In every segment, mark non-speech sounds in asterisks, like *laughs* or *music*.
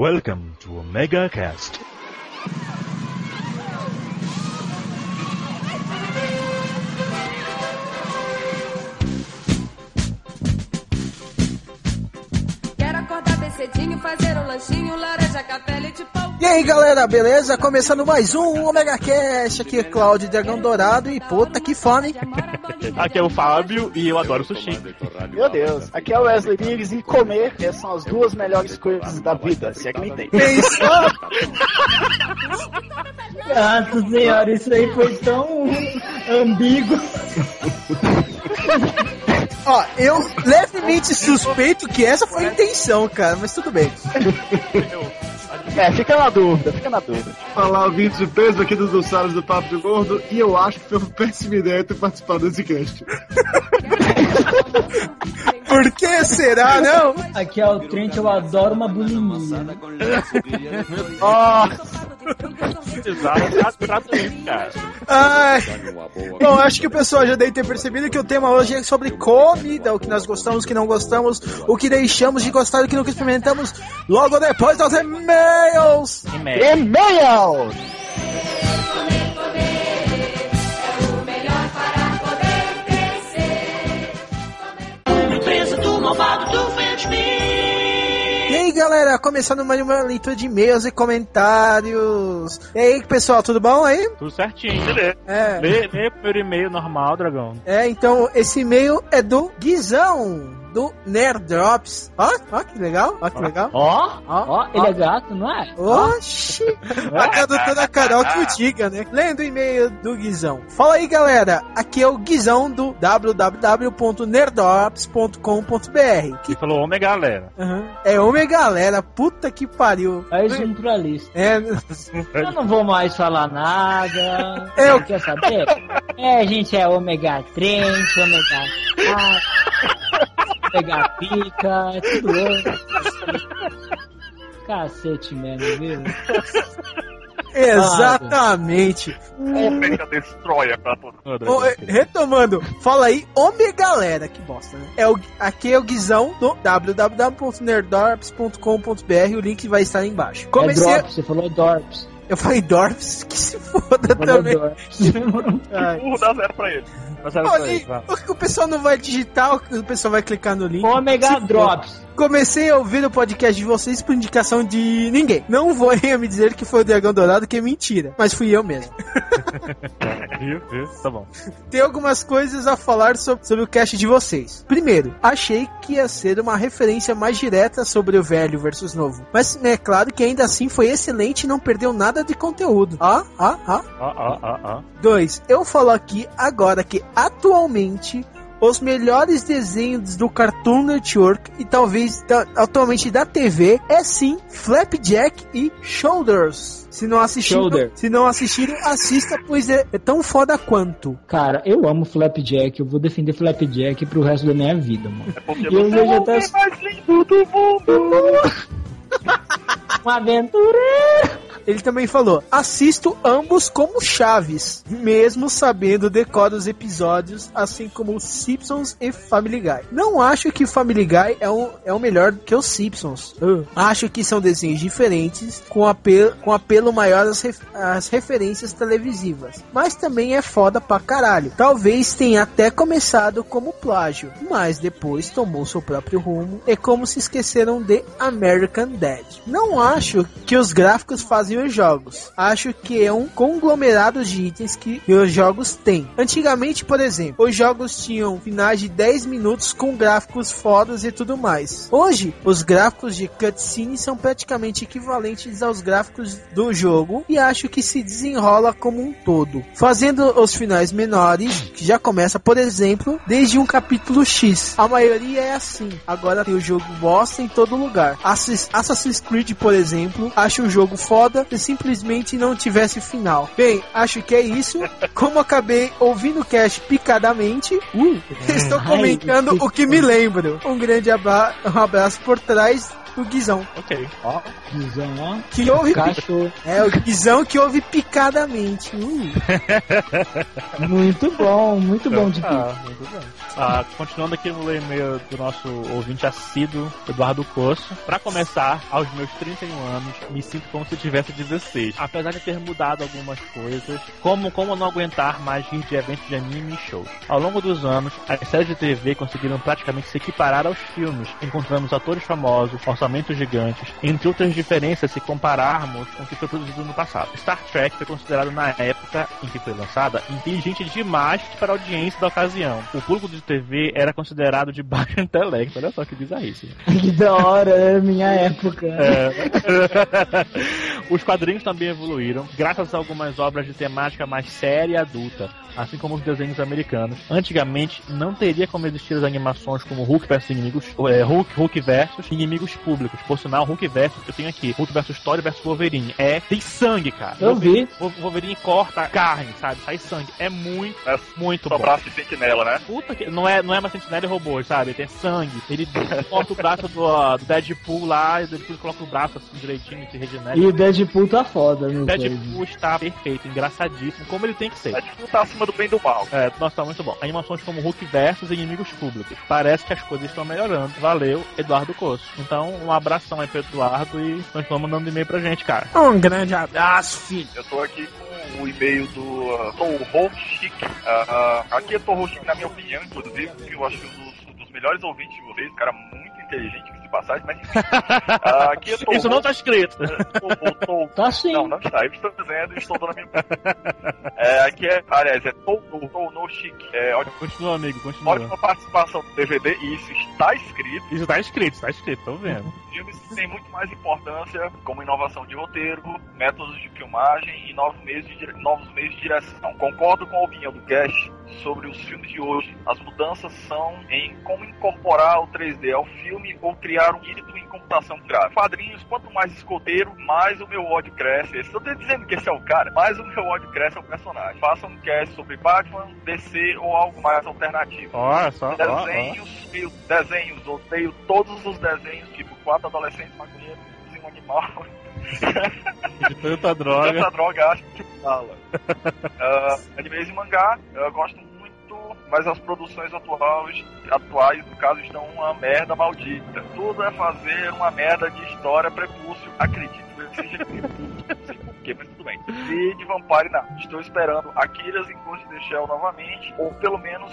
Welcome to Omega Cast. Cedinho, fazer um lanchinho, laranja, café, leite, pão. E aí galera, beleza? Começando mais um Omega Cast, aqui é Cláudio Dragão Dourado e puta que fome. *laughs* Aqui é o Fábio e eu adoro sushi. Meu Deus, aqui é o Wesley Biggs e comer são as duas melhores coisas da vida, se é que me entende. Nossa senhora, isso aí foi tão ambíguo. *laughs* Ó, eu levemente suspeito que essa foi a intenção, cara, mas tudo bem. É, fica na dúvida, fica na dúvida. Falar ouvintes de peso aqui dos Dulçaros do Papo de Gordo e eu acho que foi uma péssima ideia ter participado desse cast. *laughs* *laughs* Por que será, não? Aqui é o Trent, eu adoro uma bulimia. Exato, cara. Ai. Bom, acho que o pessoal já deve ter percebido que o tema hoje é sobre comida, o que nós gostamos, o que não gostamos, o que deixamos de gostar, o que nunca experimentamos, logo depois dos e-mails. E-mail! E aí galera, começando mais uma leitura de e-mails e comentários. E aí pessoal, tudo bom aí? Tudo certinho. Beleza. É, Lê, lê o primeiro e-mail normal, dragão. é então esse e-mail é do Guizão, do Nerd Drops. Ó, ó que legal, ó que legal. Ó, Ó, ó, ele é gato, não é? Oxi! A tradutora Carol que o diga, né? Lendo o e-mail do Guizão. Fala aí, galera. Aqui é o Guizão do www.nerdops.com.br. Que Ele falou homem, galera. Aham. é Ômega Galera, puta que pariu. Mais um pra lista. É, Eu não vou mais falar nada. Eu- Quer saber? É, a gente é ômega 3, ômega 4, ômega pica, é tudo outro. Cacete mesmo, viu? exatamente. Omega Destroyer pra todo mundo. Ô, é, retomando, fala aí, Ômega Galera, que bosta, né? É o, aqui é o Guizão do www.nerdops.com.br. O link vai estar aí embaixo. É Comecei. Drops, você falou Dorps. eu falei Dorps, *laughs* que se foda também. Dorps. *laughs* Burro dá zero pra ele. E ele, vai. o que o pessoal não vai digitar, o que o pessoal vai clicar no link. Ômega Se Drops. Comecei a ouvir o podcast de vocês por indicação de ninguém. Não vou me dizer que foi o Dragão Dourado, que é mentira. Mas fui eu mesmo. *laughs* Viu? Viu? Tá bom. Tem algumas coisas a falar sobre, sobre o cast de vocês. Primeiro, achei que ia ser uma referência mais direta sobre o velho versus novo. Mas é claro que ainda assim foi excelente e não perdeu nada de conteúdo. Ah, ah, ah. Ó, ó, ó, ó. 2. Eu falo aqui agora que atualmente os melhores desenhos do Cartoon Network e talvez da- atualmente da TV é sim Flapjack e Shoulders. Se não assistiram, Shoulder. se não assistiram, assista, pois é, é tão foda quanto. Cara, eu amo Flapjack, eu vou defender Flapjack pro resto da minha vida, mano. É porque E eu você vejo é o até- mais lindo do mundo. *laughs* Uma aventura! Ele também falou: assisto ambos como Chaves, mesmo sabendo decora os episódios, assim como os Simpsons e Family Guy. Não acho que Family Guy é o, é o melhor que os Simpsons. Uh. Acho que são desenhos diferentes, com apelo, com apelo maior às, ref- às referências televisivas. Mas também é foda pra caralho. Talvez tenha até começado como plágio, mas depois tomou seu próprio rumo. É como se esqueceram de American Dad. Não acho que os gráficos fazem os jogos. Acho que é um conglomerado de itens que os jogos têm. Antigamente, por exemplo, os jogos tinham finais de 10 minutos com gráficos fodas e tudo mais. Hoje, os gráficos de cutscene são praticamente equivalentes aos gráficos do jogo e acho que se desenrola como um todo, fazendo os finais menores, que já começa, por exemplo, desde um capítulo X. A maioria é assim. Agora tem o jogo bosta em todo lugar. Assass- Assassin's Creed, por exemplo, acho o jogo foda se simplesmente não tivesse final. Bem, acho que é isso. *laughs* Como acabei ouvindo o cast picadamente, uh, estou Ai, comentando o que me lembro. Um grande abra- um abraço por trás do Guizão. Ok. Ó, Guizão, ó. Que ouve. Cachorro. É, o Guizão que ouve picadamente. Uh. *laughs* Muito bom, muito bom de Ah, muito bem. Ah, continuando aqui no e-mail do nosso ouvinte assíduo, Eduardo Coço. Pra começar, aos meus 31 anos, me sinto como se tivesse 16. Apesar de ter mudado algumas coisas, como, como não aguentar mais rir de eventos de anime e shows. Ao longo dos anos, as séries de TV conseguiram praticamente se equiparar aos filmes. Encontramos atores famosos, orçamentos gigantes, entre outras diferenças se compararmos com o que foi produzido no passado. Star Trek foi considerado na época em que foi lançada inteligente demais para a audiência da ocasião. O público de TV era considerado de baixo *laughs* intelecto. Olha só que bizarrice. *laughs* Que da hora, é minha época. É. *laughs* Os quadrinhos também evoluíram, graças a algumas obras de temática mais séria e adulta, assim como os desenhos americanos. Antigamente, não teria como existir as animações como Hulk versus inimigos, é, Hulk, Hulk versus inimigos públicos. Por sinal, Hulk versus, eu tenho aqui, Hulk versus Thor versus Wolverine. É, tem sangue, cara. Eu vi. O Wolverine corta carne, sabe? Sai sangue. É muito, É muito só bom. braço de sentinela, né? Puta que. Não é, não é mais sentinela e robô, sabe? Tem sangue. Ele corta o braço do, do Deadpool lá, e depois coloca o braço assim direitinho, se regenera. E o Deadpool tá foda O. Deadpool está perfeito, engraçadíssimo, como ele tem que ser. Tipo tá acima do bem e do mal. É, nossa, tá muito bom. Animações como Hulk versus inimigos públicos. Parece que as coisas estão melhorando. Valeu, Eduardo Coço. Então, um abração aí pro Eduardo e continua mandando e-mail pra gente, cara. Um grande abraço, filho. Eu tô aqui com o e-mail do uh, Toho Chic. Ah, ah, aqui é Toho Chic, na minha opinião, inclusive, que eu acho que um dos, dos melhores ouvintes de vocês, um cara muito inteligente passagem, mas enfim. *laughs* Aqui é Toho Isso não tá escrito. Toho, Toho, Tá sim. Não, não está. Eu estou dizendo e estou dando a minha é, Aqui é, aliás, é Chic. É, ótima, Continua, amigo, continua. ótima participação do DVD e isso está escrito. Isso tá escrito, tá escrito, tô vendo. filmes têm muito mais importância, como inovação de roteiro, métodos de filmagem e novos meios de, dire- novos meios de direção. Concordo com a opinião do Cash sobre os filmes de hoje. As mudanças são em como incorporar o 3D ao filme ou criar um espírito em computação gráfica. Quadrinhos, quanto mais escoteiro, mais o meu ódio cresce. Estou dizendo que esse é o cara, mais o meu ódio cresce ao personagem. Faça um cast sobre Batman, DC ou algo mais alternativo. Olha só. Desenhos, eu, desenhos, odeio todos os desenhos, tipo quatro adolescentes maconheiros e um animal. *laughs* De tanta droga. Tanta droga, acho que fala. *laughs* Ah, animes e mangá, eu gosto muito, mas as produções atuais, atuais, no caso, estão uma merda maldita. Tudo é fazer uma merda de história prepúcio, acredito que seja prepúcio, *laughs* mas tudo bem. E de Vampire não. Estou esperando Akiras em Ghost in the Shell novamente, ou pelo menos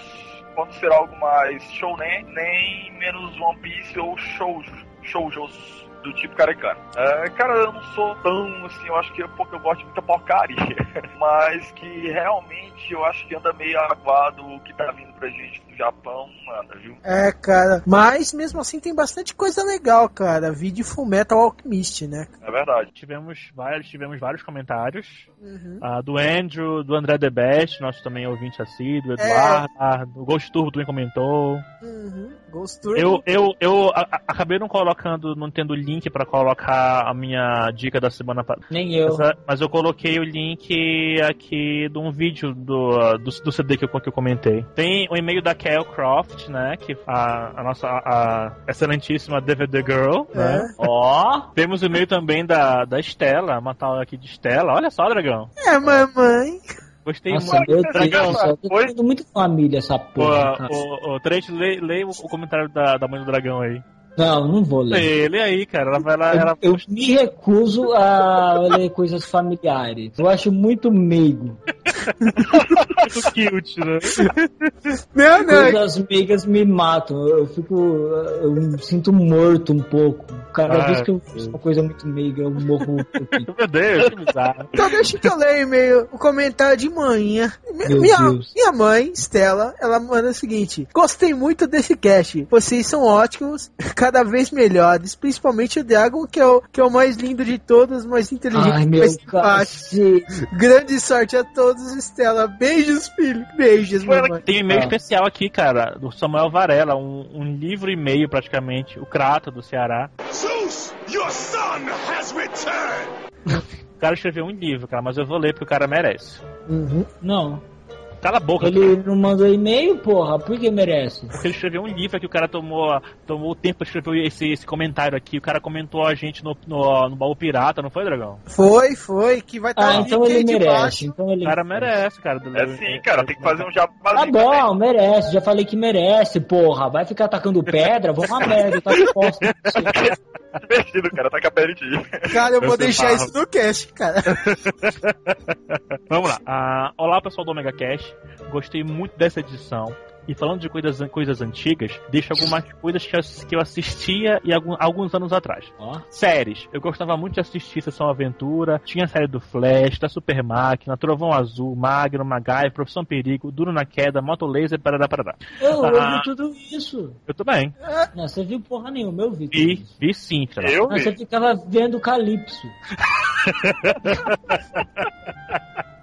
quando será algo mais shounen, nem menos One Piece ou shoujo, shoujos do tipo carecano. É, cara, eu não sou tão assim, eu acho que é porque eu gosto de muita porcaria, *laughs* mas que realmente eu acho que anda meio aguado o que tá vindo pra gente do Japão, anda, viu? É, cara. Mas mesmo assim tem bastante coisa legal, cara. Vídeo Full Metal Alchemist, né? É verdade. Tivemos vários, tivemos vários comentários. Uhum. Ah, do Andrew, do André The Best, nosso também ouvinte assíduo, Eduardo, o Ghost Turbo também comentou. Uhum. Ghost Turbo. Eu, eu, eu a- a- acabei não colocando, não tendo link pra colocar a minha dica da semana passada. Nem eu. Mas eu coloquei o link aqui de um vídeo do, do, do CD que eu, que eu comentei. Tem o e-mail da Kel Croft, né? Que a, a nossa a excelentíssima DVD Girl, né? É. Ó. Temos o e-mail também da, da Estela, uma tal aqui de Estela. Olha só, dragão. É, mamãe. Gostei Nossa, muito. meu Deus Dragão, tô muito família essa porra, ô, ô, Trent, lê, lê o, o comentário da, da mãe do dragão aí. Não, não vou ler. Lê, lê aí, cara. Ela vai lá. Ela... Eu, eu me recuso a ler coisas familiares. Eu acho muito meigo. *laughs* cute, né? Não, não. Coisas meigas me matam. Eu fico. Eu me sinto morto um pouco. Cada Ah, vez que eu faço uma coisa muito meiga, eu morro um pouquinho. *laughs* Meu Deus, que bizarro. Então deixa que eu leia e-mail, o comentário de manhã. Meu minha, Deus. minha mãe, Stella, ela manda o seguinte: Gostei muito desse cast. Vocês são ótimos, cada vez melhores. Principalmente o Dragon, que é o, que é o mais lindo de todos, mais inteligente, Ai, meu mais simpático. Grande sorte a todos, Stella. Beijos, filho. Beijos, mamãe. Tem um e-mail Ah. especial aqui, cara, do Samuel Varela, um, um livro e meio praticamente, o Crato do Ceará. Zeus, your son has returned! O cara escreveu um livro, cara, mas eu vou ler porque o cara merece. Uhum. Não. Cala a boca. Ele não mandou e-mail, porra. Por que merece? Porque ele escreveu um livro que o cara tomou, tomou o tempo pra escrever esse, esse comentário aqui. O cara comentou a gente no, no, no baú pirata, não foi, Dragão? Foi, foi, que vai estar Ah, então ele merece. Então ele O cara merece, cara. Do É sim, cara, tem que fazer um jabazinho Tá bom, merece. Já falei que merece, porra. Vai ficar atacando pedra? Vou uma merda, tá também. *laughs* Divertido, cara, tá com a pele de Cara, eu vou Você deixar isso no cast, cara. *laughs* Vamos lá. Ah, olá, pessoal do Omega Cash. Gostei muito dessa edição. E falando de coisas, coisas antigas, deixo algumas coisas que eu, que eu assistia e algum- alguns anos atrás. Ó. Séries. Eu gostava muito de assistir Sessão Aventura. Tinha a série do Flash, da Super Máquina, Trovão Azul, Magno, Magai, Profissão Perigo, Duro na Queda, Moto Laser, parará, parará. Eu, eu Ah. vi tudo isso. Eu também. Não, você viu porra nenhuma, eu vi. tudo Vi, isso. vi sim, da Eu Não, você vi. ficava vendo Calypso. *laughs*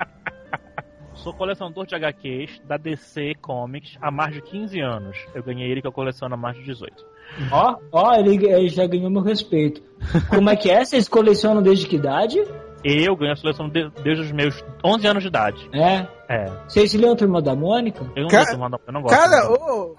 Sou colecionador de HQs da DC Comics há mais de 15 anos. Eu ganhei ele que eu coleciono há mais de 18. Ó, ó, ele, ele já ganhou meu respeito. Como é que é? Vocês colecionam desde que idade? Eu ganho a seleção de- desde os meus 11 anos de idade. É. É. Vocês se lembram Turma da Mônica? Eu não, Cara- gosto, mano, eu não gosto. Cara, ô,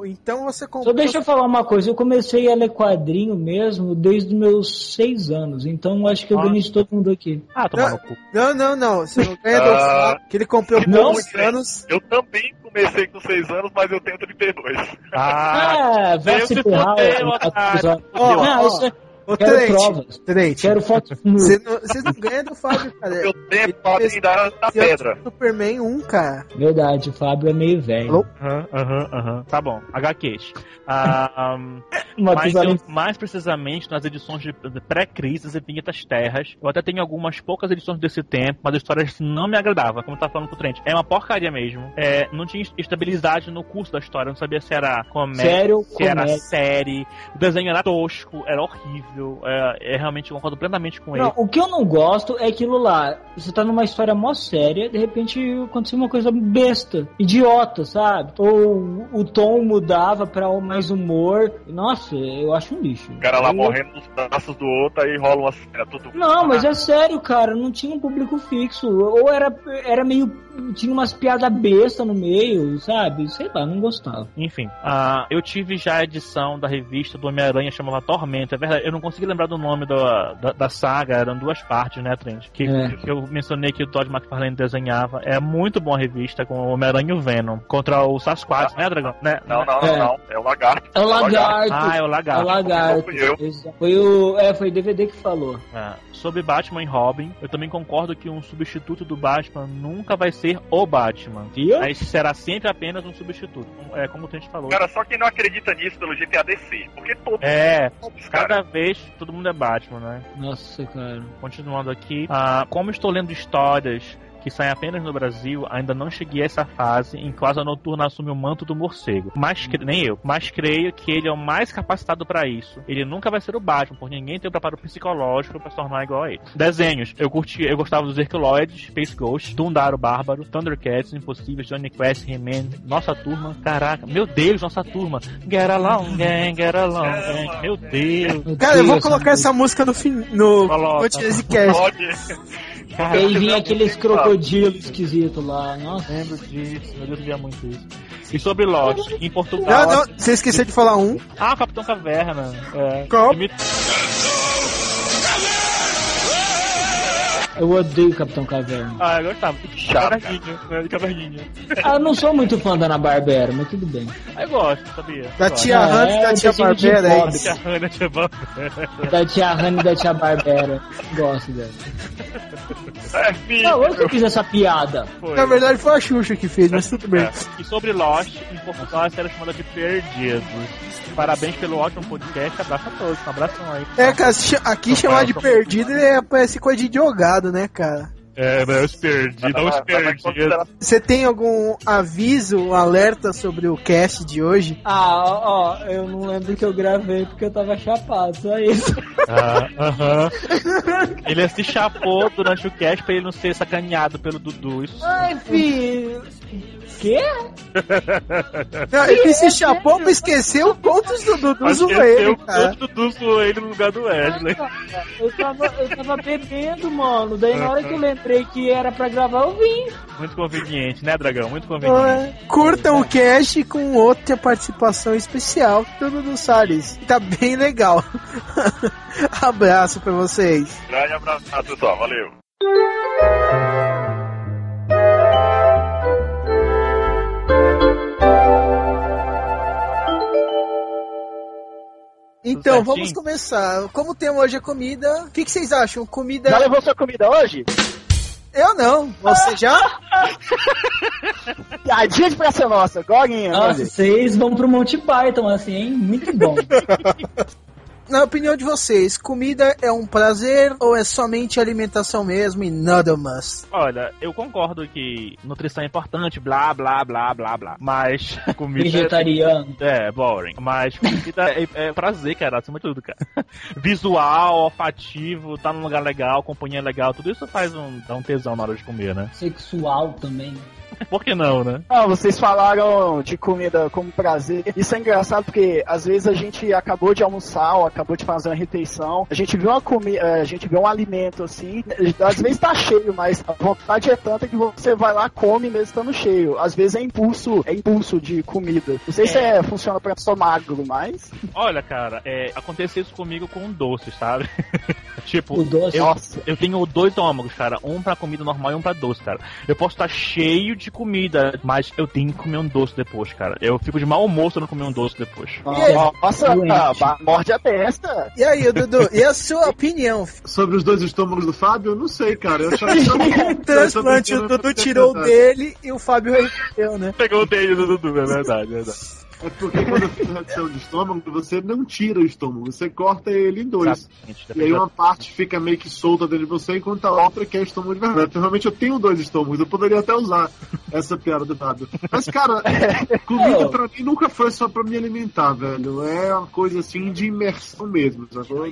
ô, então você Só comprou. deixa eu falar uma coisa, eu comecei a ler quadrinho mesmo desde os meus seis anos, então acho que eu Ah. ganhei de todo mundo aqui. Ah, tomar Não. no cu. Não, não, não. Você não ganha do *laughs* Ah. Que ele comprou por Não, 11 anos. Eu também comecei com 6 anos, mas eu tenho 32. Ah, Ah, vai se ferrar. o- Não, ó. isso é... Ô, Quero Trente, provas. Trente, Quero fotos *laughs* nu. você não- Vocês não ganham do Fábio, cara. Eu tenho Ele padrinho fez- da, da Esse é o pedra. Superman 1, cara. Verdade, o Fábio é meio velho. Aham, aham, aham. Tá bom, HQs. Ah, um, *laughs* mais, eu- mais precisamente nas edições de, pré-crises e Vinhetas Terras. Eu até tenho algumas poucas edições desse tempo, mas a história não me agradava, como eu tava falando com o Trent. É uma porcaria mesmo. É, não tinha estabilidade no curso da história, eu não sabia se era comédia. Sério, Se era comédia. série, o desenho era tosco, era horrível. É, é realmente eu concordo plenamente com ele. Não, o que eu não gosto é aquilo lá. Você tá numa história mó séria, de repente aconteceu uma coisa besta, idiota, sabe? Ou o tom mudava pra mais humor. Nossa, eu acho um lixo. O cara lá Eu- morrendo nos braços do outro, aí rola uma cena tudo. Não, mas é sério, cara, não tinha um público fixo. Ou era, era meio. Tinha umas piadas bestas no meio, sabe? Sei lá, não gostava. Enfim, ah, eu tive já a edição da revista do Homem-Aranha chamava Tormento. É verdade, eu não não consegui lembrar do nome da, da, da saga, eram duas partes, né, Trent? Que, é. que eu mencionei que o Todd McFarlane desenhava. É muito boa a revista com o Homem-Aranha e o Venom. Contra o Sasquatch, ah, né, Dragão? Né? Não, não, não, é. não. É o Lagarto. É o é Lagarto. Ah, é o Lagarto. É o Lagarto. Foi, foi o. É, foi o DVD que falou. É. Sobre Batman e Robin, eu também concordo que um substituto do Batman nunca vai ser o Batman. Viu? Mas será sempre apenas um substituto. É como o Trent falou. Cara, só quem não acredita nisso pelo Gtadc Porque todos É, mundo, cada vez 3, todo mundo é Batman, né? Nossa, cara. Continuando aqui, ah, como estou lendo histórias que saem apenas no Brasil, ainda não cheguei a essa fase em que o Asa Noturna assume o manto do morcego. Mas cre- nem eu. Mas creio que ele é o mais capacitado para isso. Ele nunca vai ser o Batman, porque ninguém tem o preparo psicológico para se tornar igual a ele. Desenhos. Eu curti, eu gostava dos Herculoides, Space Ghost, Dundaro Bárbaro, Thundercats, Impossíveis, Johnny Quest, He-Man, Nossa Turma. Caraca, meu Deus, Nossa Turma. Get along, gang, get along, gang. Meu Deus. Cara, eu vou colocar essa música no fim. No Coloca. Cast. Pode. Cara, Aí vinha aqueles crocodilos esquisitos lá. Nossa. lembro disso. Meu Deus, eu via muito isso. E sobre Lost, em Não, Portugal. não, você esqueceu de falar um. Ah, Capitão Caverna. É. Qual? Eu odeio Capitão Caverna. Ah, eu gostava. Chato. Caverninha, né, de caverninha. Ah, eu não sou muito fã da Ana Barbera, mas tudo bem. Ah, eu gosto, sabia? Da Gosto. tia Ah, Hans e da tia Barbera, é isso. Tia Hannah, tia Van. Da tia Hannah e da tia Barbera. Gosto dela. *laughs* É, filho. Não, eu que fiz essa piada. Foi. Na verdade foi a Xuxa que fez, mas tudo bem. É. E sobre Lost, em Portugal, a série é chamada de Perdidos. Parabéns pelo ótimo podcast. Abraço a todos. Um abração aí. É, cara, aqui chamar de perdido é, parece coisa de jogado, né, cara? É, mas os perdidos, Vai- os perdidos. considerar- Você tem algum aviso, um alerta sobre o cast de hoje? Ah, ó, ó, eu não lembro que eu gravei porque eu tava chapado, só isso. *laughs* Ah, aham. Ele se chapou durante o cast pra ele não ser sacaneado pelo Dudu. Isso Ai, filho. Quê? *laughs* Não, ele se chapou pra esquecer o contos do Dudu ele, o conto do ele no lugar do Wesley. Eu tava, eu tava bebendo, mano. Daí na hora que eu lembrei que era pra gravar, eu vim. Muito conveniente, né, Dragão? Muito conveniente. Curta o cast com outra participação especial do Dudu Salles. Tá bem legal. *laughs* Abraço pra vocês. Grande abraço, pessoal. Valeu. Então, certinho? vamos começar. Como o tema hoje é comida, o que, que vocês acham? Comida. Já levou sua comida hoje? Eu não. Você já? *laughs* Piadinha de praça nossa, Gorinha. Nossa, vocês vão pro Monty Python, assim, hein? Muito bom. *laughs* Na opinião de vocês, comida é um prazer ou é somente alimentação mesmo e nada mais? Olha, eu concordo que nutrição é importante, blá, blá, blá, blá, blá. Mas *laughs* comida... Vegetariano. *laughs* É, boring. Mas comida é, é prazer, cara, acima de tudo, cara. Visual, olfativo, tá num lugar legal, companhia legal, tudo isso faz um, dá um tesão na hora de comer, né? Sexual também. Por que não, né? Ah, vocês falaram de comida como prazer. Isso é engraçado porque às vezes a gente acabou de almoçar ou acabou de fazer uma refeição, a gente vê uma comida, a gente vê um alimento assim, às vezes tá cheio, mas a vontade é tanta que você vai lá come mesmo estando cheio. Às vezes é impulso, é impulso de comida. Não sei se é, funciona pra pessoa magro, mas Olha, cara, é, aconteceu isso comigo com doces, sabe? *laughs* tipo, O doce. eu, nossa. eu tenho dois ômagos, cara. Um pra comida normal e um pra doce, cara. Eu posso estar cheio de comida, mas eu tenho que comer um doce depois, cara. Eu fico de mau almoço se eu não comer um doce depois. Nossa, morde a testa. E aí, Dudu, e a sua opinião? *laughs* Sobre os dois estômagos do Fábio, eu não sei, cara. Eu achava que transplante, o Dudu tirou o dele e o Fábio reverteu, né? Pegou o dele do Dudu, é verdade, é verdade. É porque quando faz redução de estômago, você não tira o estômago, você corta ele em dois. E aí uma parte fica meio que solta dentro de você, enquanto a outra que é estômago de verdade. Então, realmente eu tenho dois estômagos, eu poderia até usar essa piada do Fábio. Mas, cara, *laughs* comida pra mim nunca foi só pra me alimentar, velho. É uma coisa assim de imersão mesmo, sacou?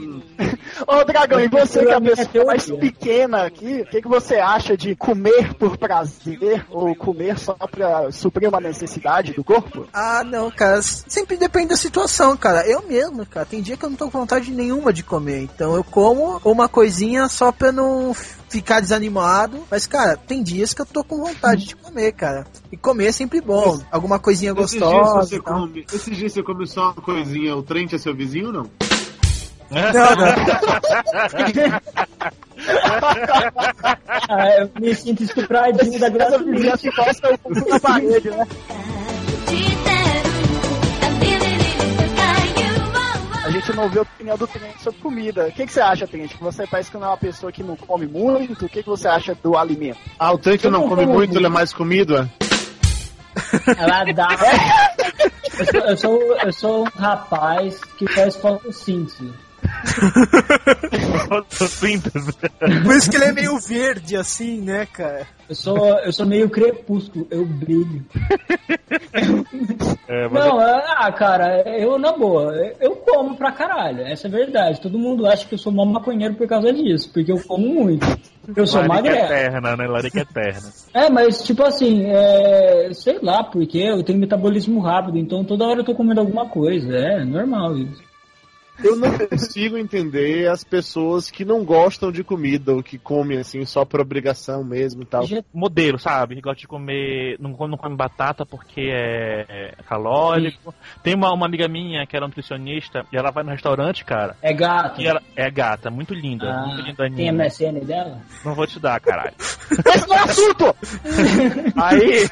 Ô, Dragão, e você que é a pessoa mais teoria. pequena aqui, o que, que você acha de comer por prazer ou comer só pra suprir uma necessidade do corpo? Ah, não, cara. Sempre depende da situação, cara. Eu mesmo, cara. Tem dia que eu não tô com vontade nenhuma de comer. Então eu como uma coisinha só pra não ficar desanimado. Mas, cara, tem dias que eu tô com vontade de comer, cara. E comer é sempre bom. Alguma coisinha Esses dias, gostosa. você come, esses dias você come só uma coisinha, o trem é seu vizinho ou não? Não, não. *laughs* Ah, eu me sinto estupradinho da graça encosta o cu na parede, né? Gente não vê a opinião do Trent sobre comida. O que, que você acha, Trent? Que Você parece que não é uma pessoa que não come muito. O que, que você acha do alimento? Ah, o trem Eu não come muito, ele é mais comido, é? Ela dá. *laughs* Eu sou, eu, sou, eu sou um rapaz que faz fotossíntese. Por isso que ele é meio verde, assim, né, cara? Eu sou, eu sou meio crepúsculo, eu brilho. É, mas Não, é- ah, cara, eu na boa, eu como pra caralho, essa é a verdade. Todo mundo acha que eu sou mó maconheiro por causa disso, porque eu como muito. Eu sou Larica magrelo. eterna, né? Larica eterna. É, mas tipo assim, é, sei lá, porque eu tenho metabolismo rápido, então toda hora eu tô comendo alguma coisa, é normal isso. Eu não consigo entender as pessoas que não gostam de comida ou que comem assim só por obrigação mesmo e tal. Modelo, sabe? Que gosta de comer. Não, come- não come batata porque é, é calórico. Tem uma, uma amiga minha que era nutricionista e ela vai no restaurante, cara. É gato. E ela é gata, muito linda. Ah, muito linda tem MSN dela? Não vou te dar, caralho. Esse não é assunto! Aí.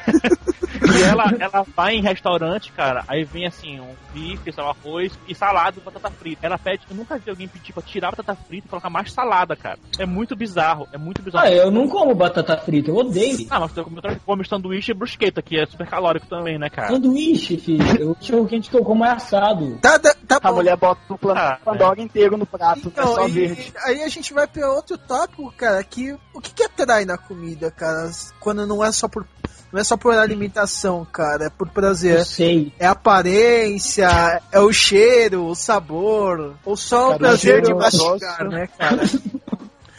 E ela, ela vai em restaurante, cara, aí vem assim, um bife, sei lá, arroz e salada e batata frita. Ela pede, eu nunca vi alguém pedir pra tirar a batata frita e colocar mais salada, cara. É muito bizarro, é muito bizarro. Ah, eu não como batata frita, eu odeio. Ah, mas você come, sanduíche e brusqueta, que é super calórico também, né, cara? Sanduíche, filho. O cachorro quente que eu como é assado. Tá, tá, tá A bom. mulher bota o Ah, Pandora inteiro no prato, é Então, só e- verde. aí a gente vai pra outro tópico, cara, que o que, que atrai na comida, cara, quando não é só por não é só por alimentação, cara, é por Eu prazer. sei. É a aparência, é o cheiro, o sabor, ou só o Cara, o prazer de é mastigar, negócio- né, cara? *laughs*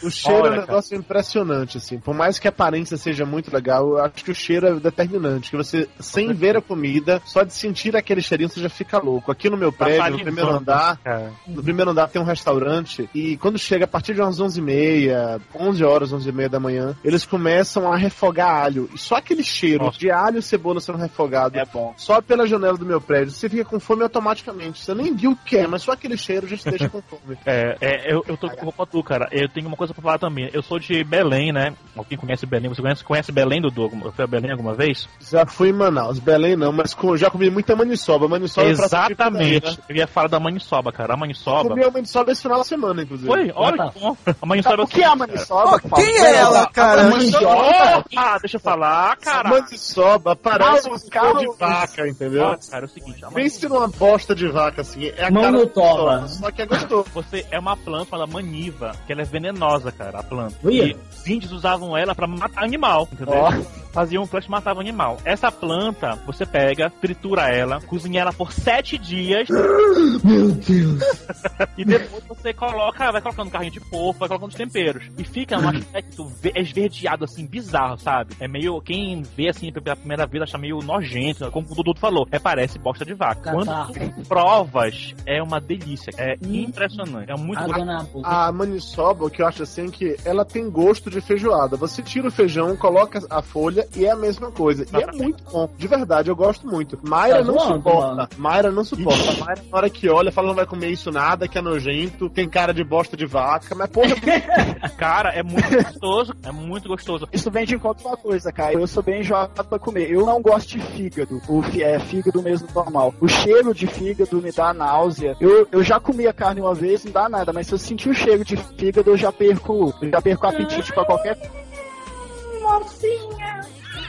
O cheiro Olha, é um negócio impressionante, assim. Por mais que a aparência seja muito legal, eu acho que o cheiro é determinante. Que você, sem ver a comida, só de sentir aquele cheirinho, você já fica louco. Aqui no meu Tá prédio, no primeiro andar, cara. no primeiro andar tem um restaurante e quando chega a partir de umas 11h30, 11 horas, 11h30 da manhã, eles começam a refogar alho. E só aquele cheiro Nossa. de alho e cebola sendo refogado, É bom. só pela janela do meu prédio, você fica com fome automaticamente. Você nem viu o que é, mas só aquele cheiro já te deixa com fome. *laughs* É, é, eu, eu tô com tu, cara. Eu tenho uma coisa pra falar também. Eu sou de Belém, né? Alguém conhece Belém? Você conhece, conhece Belém, Dudu? Eu fui a Belém alguma vez? Já fui em Manaus, Belém não, mas com- já comi muita maniçoba. Maniçoba é Exatamente. né? Eu ia falar da maniçoba, cara. A maniçoba. Comi a maniçoba esse final de semana, inclusive. Foi? Olha que bom. A maniçoba O que é a maniçoba? Pô, quem é ela, cara? Mandioca. Ah, deixa eu falar, cara. Maniçoba parece um calma. de vaca, entendeu? Olha, cara, é o seguinte. A Pense numa bosta de vaca, assim. É a Mão cara toba. maniçoba, Só que é gostoso. Você é uma planta chamada maniva, que ela é venenosa, cara, a planta. E os índios usavam ela pra matar animal, entendeu? Ó. Faziam planta e matavam animal. Essa planta, você pega, tritura ela, cozinha ela por sete dias. *laughs* Meu Deus. *laughs* e depois você coloca, vai colocando carrinho de porco, vai colocando os temperos. E fica um aspecto ve- esverdeado, assim, bizarro, sabe? É meio, quem vê assim pela primeira vez acha meio nojento, como o Dudu falou, é parece bosta de vaca. Quando Catarro. tu provas, é uma delícia. É impressionante. É muito gostoso. boca. A maniçoba, o que eu acho assim, que ela tem gosto de feijoada. Você tira o feijão, coloca a folha e é a mesma coisa. E é muito bom. De verdade, eu gosto muito. Mayra Tá não zoando, suporta. mano. Mayra não suporta. Mayra, na hora que olha, fala não vai comer isso nada, que é nojento, tem cara de bosta de vaca, mas porra, *laughs* Cara, é muito gostoso. É muito gostoso. Isso vem de encontro uma coisa, cara. Eu sou bem enjoado pra comer. Eu não gosto de fígado. O fi- é fígado mesmo normal. O cheiro de fígado me dá náusea. Eu, eu já comi a carne uma vez, não dá nada, mas se eu sentir o cheiro de fígado, eu já perco, eu já perco apetite pra qualquer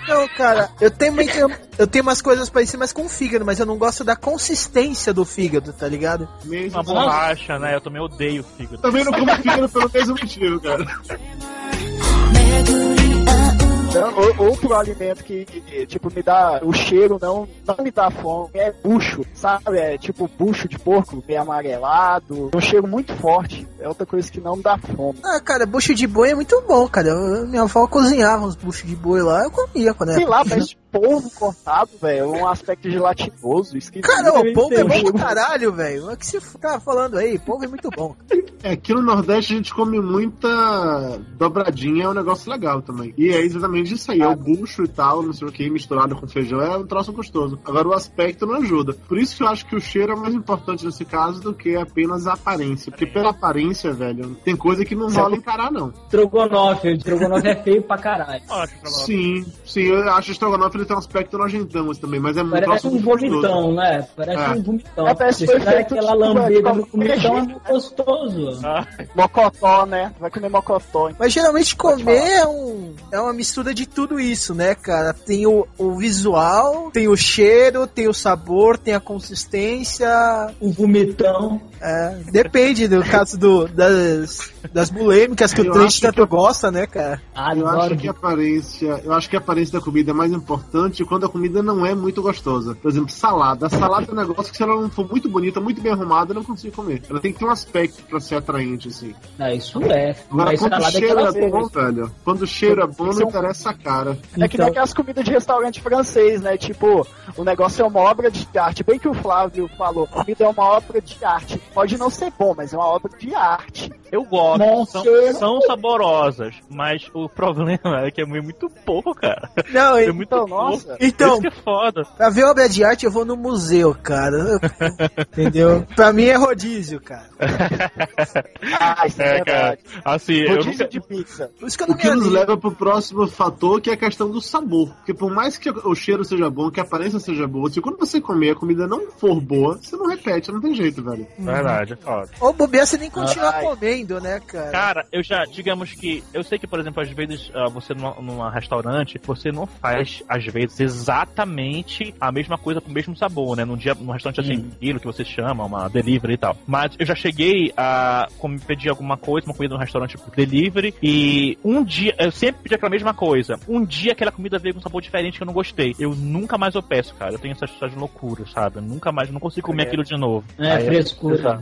Não, cara, eu tenho, que- eu tenho umas coisas parecidas mas com o fígado, mas eu não gosto da consistência do fígado, tá ligado? Uma borracha, né? Eu também odeio fígado. também não como fígado pelo mesmo motivo, cara. Ou- outro alimento que, que, tipo, me dá o cheiro, não, não me dá fome, é bucho, sabe? É tipo bucho de porco, meio amarelado, um cheiro muito forte. É outra coisa que não me dá fome. Ah, cara, bucho de boi é muito bom, cara. Eu- minha avó cozinhava uns buchos de boi lá, eu comia quando era Sei lá, pequeno. Polvo cortado, velho. É um aspecto gelatinoso, esquisito. Cara, o polvo é bom pra caralho, velho. O que você tá falando aí? Polvo é muito bom. É, aqui no Nordeste a gente come muita dobradinha, é um negócio legal também. E é exatamente isso aí, é o bucho e tal, não sei o que, misturado com feijão, é um troço gostoso. Agora o aspecto não ajuda. Por isso que eu acho que o cheiro é mais importante nesse caso do que apenas a aparência. Porque pela aparência, velho, tem coisa que não rola encarar, não. Estrogonofe. O estrogonofe é feio pra caralho. Sim, sim, eu acho estrogonofe ele tem um aspecto nojentão assim, também, mas é muito Parece um vomitão, né? Parece É. um vomitão. É, parece que feito aquela tipo, lambida é, no como vomitão, é muito gostoso. Ah, Mocotó, né? Vai comer mocotó. Mas geralmente comer é, um, é uma mistura de tudo isso, né, cara? Tem o, o visual, tem o cheiro, tem o sabor, tem a consistência. Um vomitão. É, depende do caso do, das, das bulêmicas que Eu o Trent acho tanto gosta, né, cara? Ah, Eu acho que a aparência, eu acho que a aparência da comida é mais importante quando a comida não é muito gostosa. Por exemplo, salada. A salada é um negócio que se ela não for muito bonita, muito bem arrumada, eu não consigo comer. Ela tem que ter um aspecto pra ser atraente, assim. Ah, isso é. Agora, Mas quando o é cheiro aquela é bom, velho. Quando o cheiro é bom, é não interessa a cara. É que nem Então- aquelas comidas de restaurante francês, né? Tipo, o negócio é uma obra de arte. Bem que o Flávio falou, comida é uma obra de arte. Pode não ser bom, mas é uma obra de arte. Eu gosto, são, são saborosas, mas o problema é que é muito pouco, cara. Não, É e- muito Então, pouco. nossa. então, Isso que é foda. pra ver obra de arte eu vou no museu, cara. *laughs* Entendeu? Pra mim é rodízio, cara. *laughs* Ah, isso é, É, cara. Assim, eu Rodízio nunca... de pizza. Por isso que eu O não me que nos leva pro próximo fator, que é a questão do sabor. Porque por mais que o cheiro seja bom, que a aparência seja boa, se quando você comer a comida não for boa, você não repete, não tem jeito, velho. Verdade, é foda. Ou bobear, você nem continua Ai. Comendo, né, cara? Cara, eu já, digamos que, eu sei que, por exemplo, às vezes ah, você numa, numa restaurante, você não faz, às vezes, exatamente a mesma coisa com o mesmo sabor, né? Num dia, num restaurante assim, aquilo que você chama, uma delivery e tal. Mas eu já cheguei a como, pedir alguma coisa, uma comida num restaurante por delivery, e um dia, eu sempre pedi aquela mesma coisa. Um dia aquela comida veio com um sabor diferente que eu não gostei. Eu nunca mais eu peço, cara. Eu tenho essas, essas loucuras, sabe? Eu nunca mais, não consigo comer É. aquilo de novo. É, Aí eu- frescura.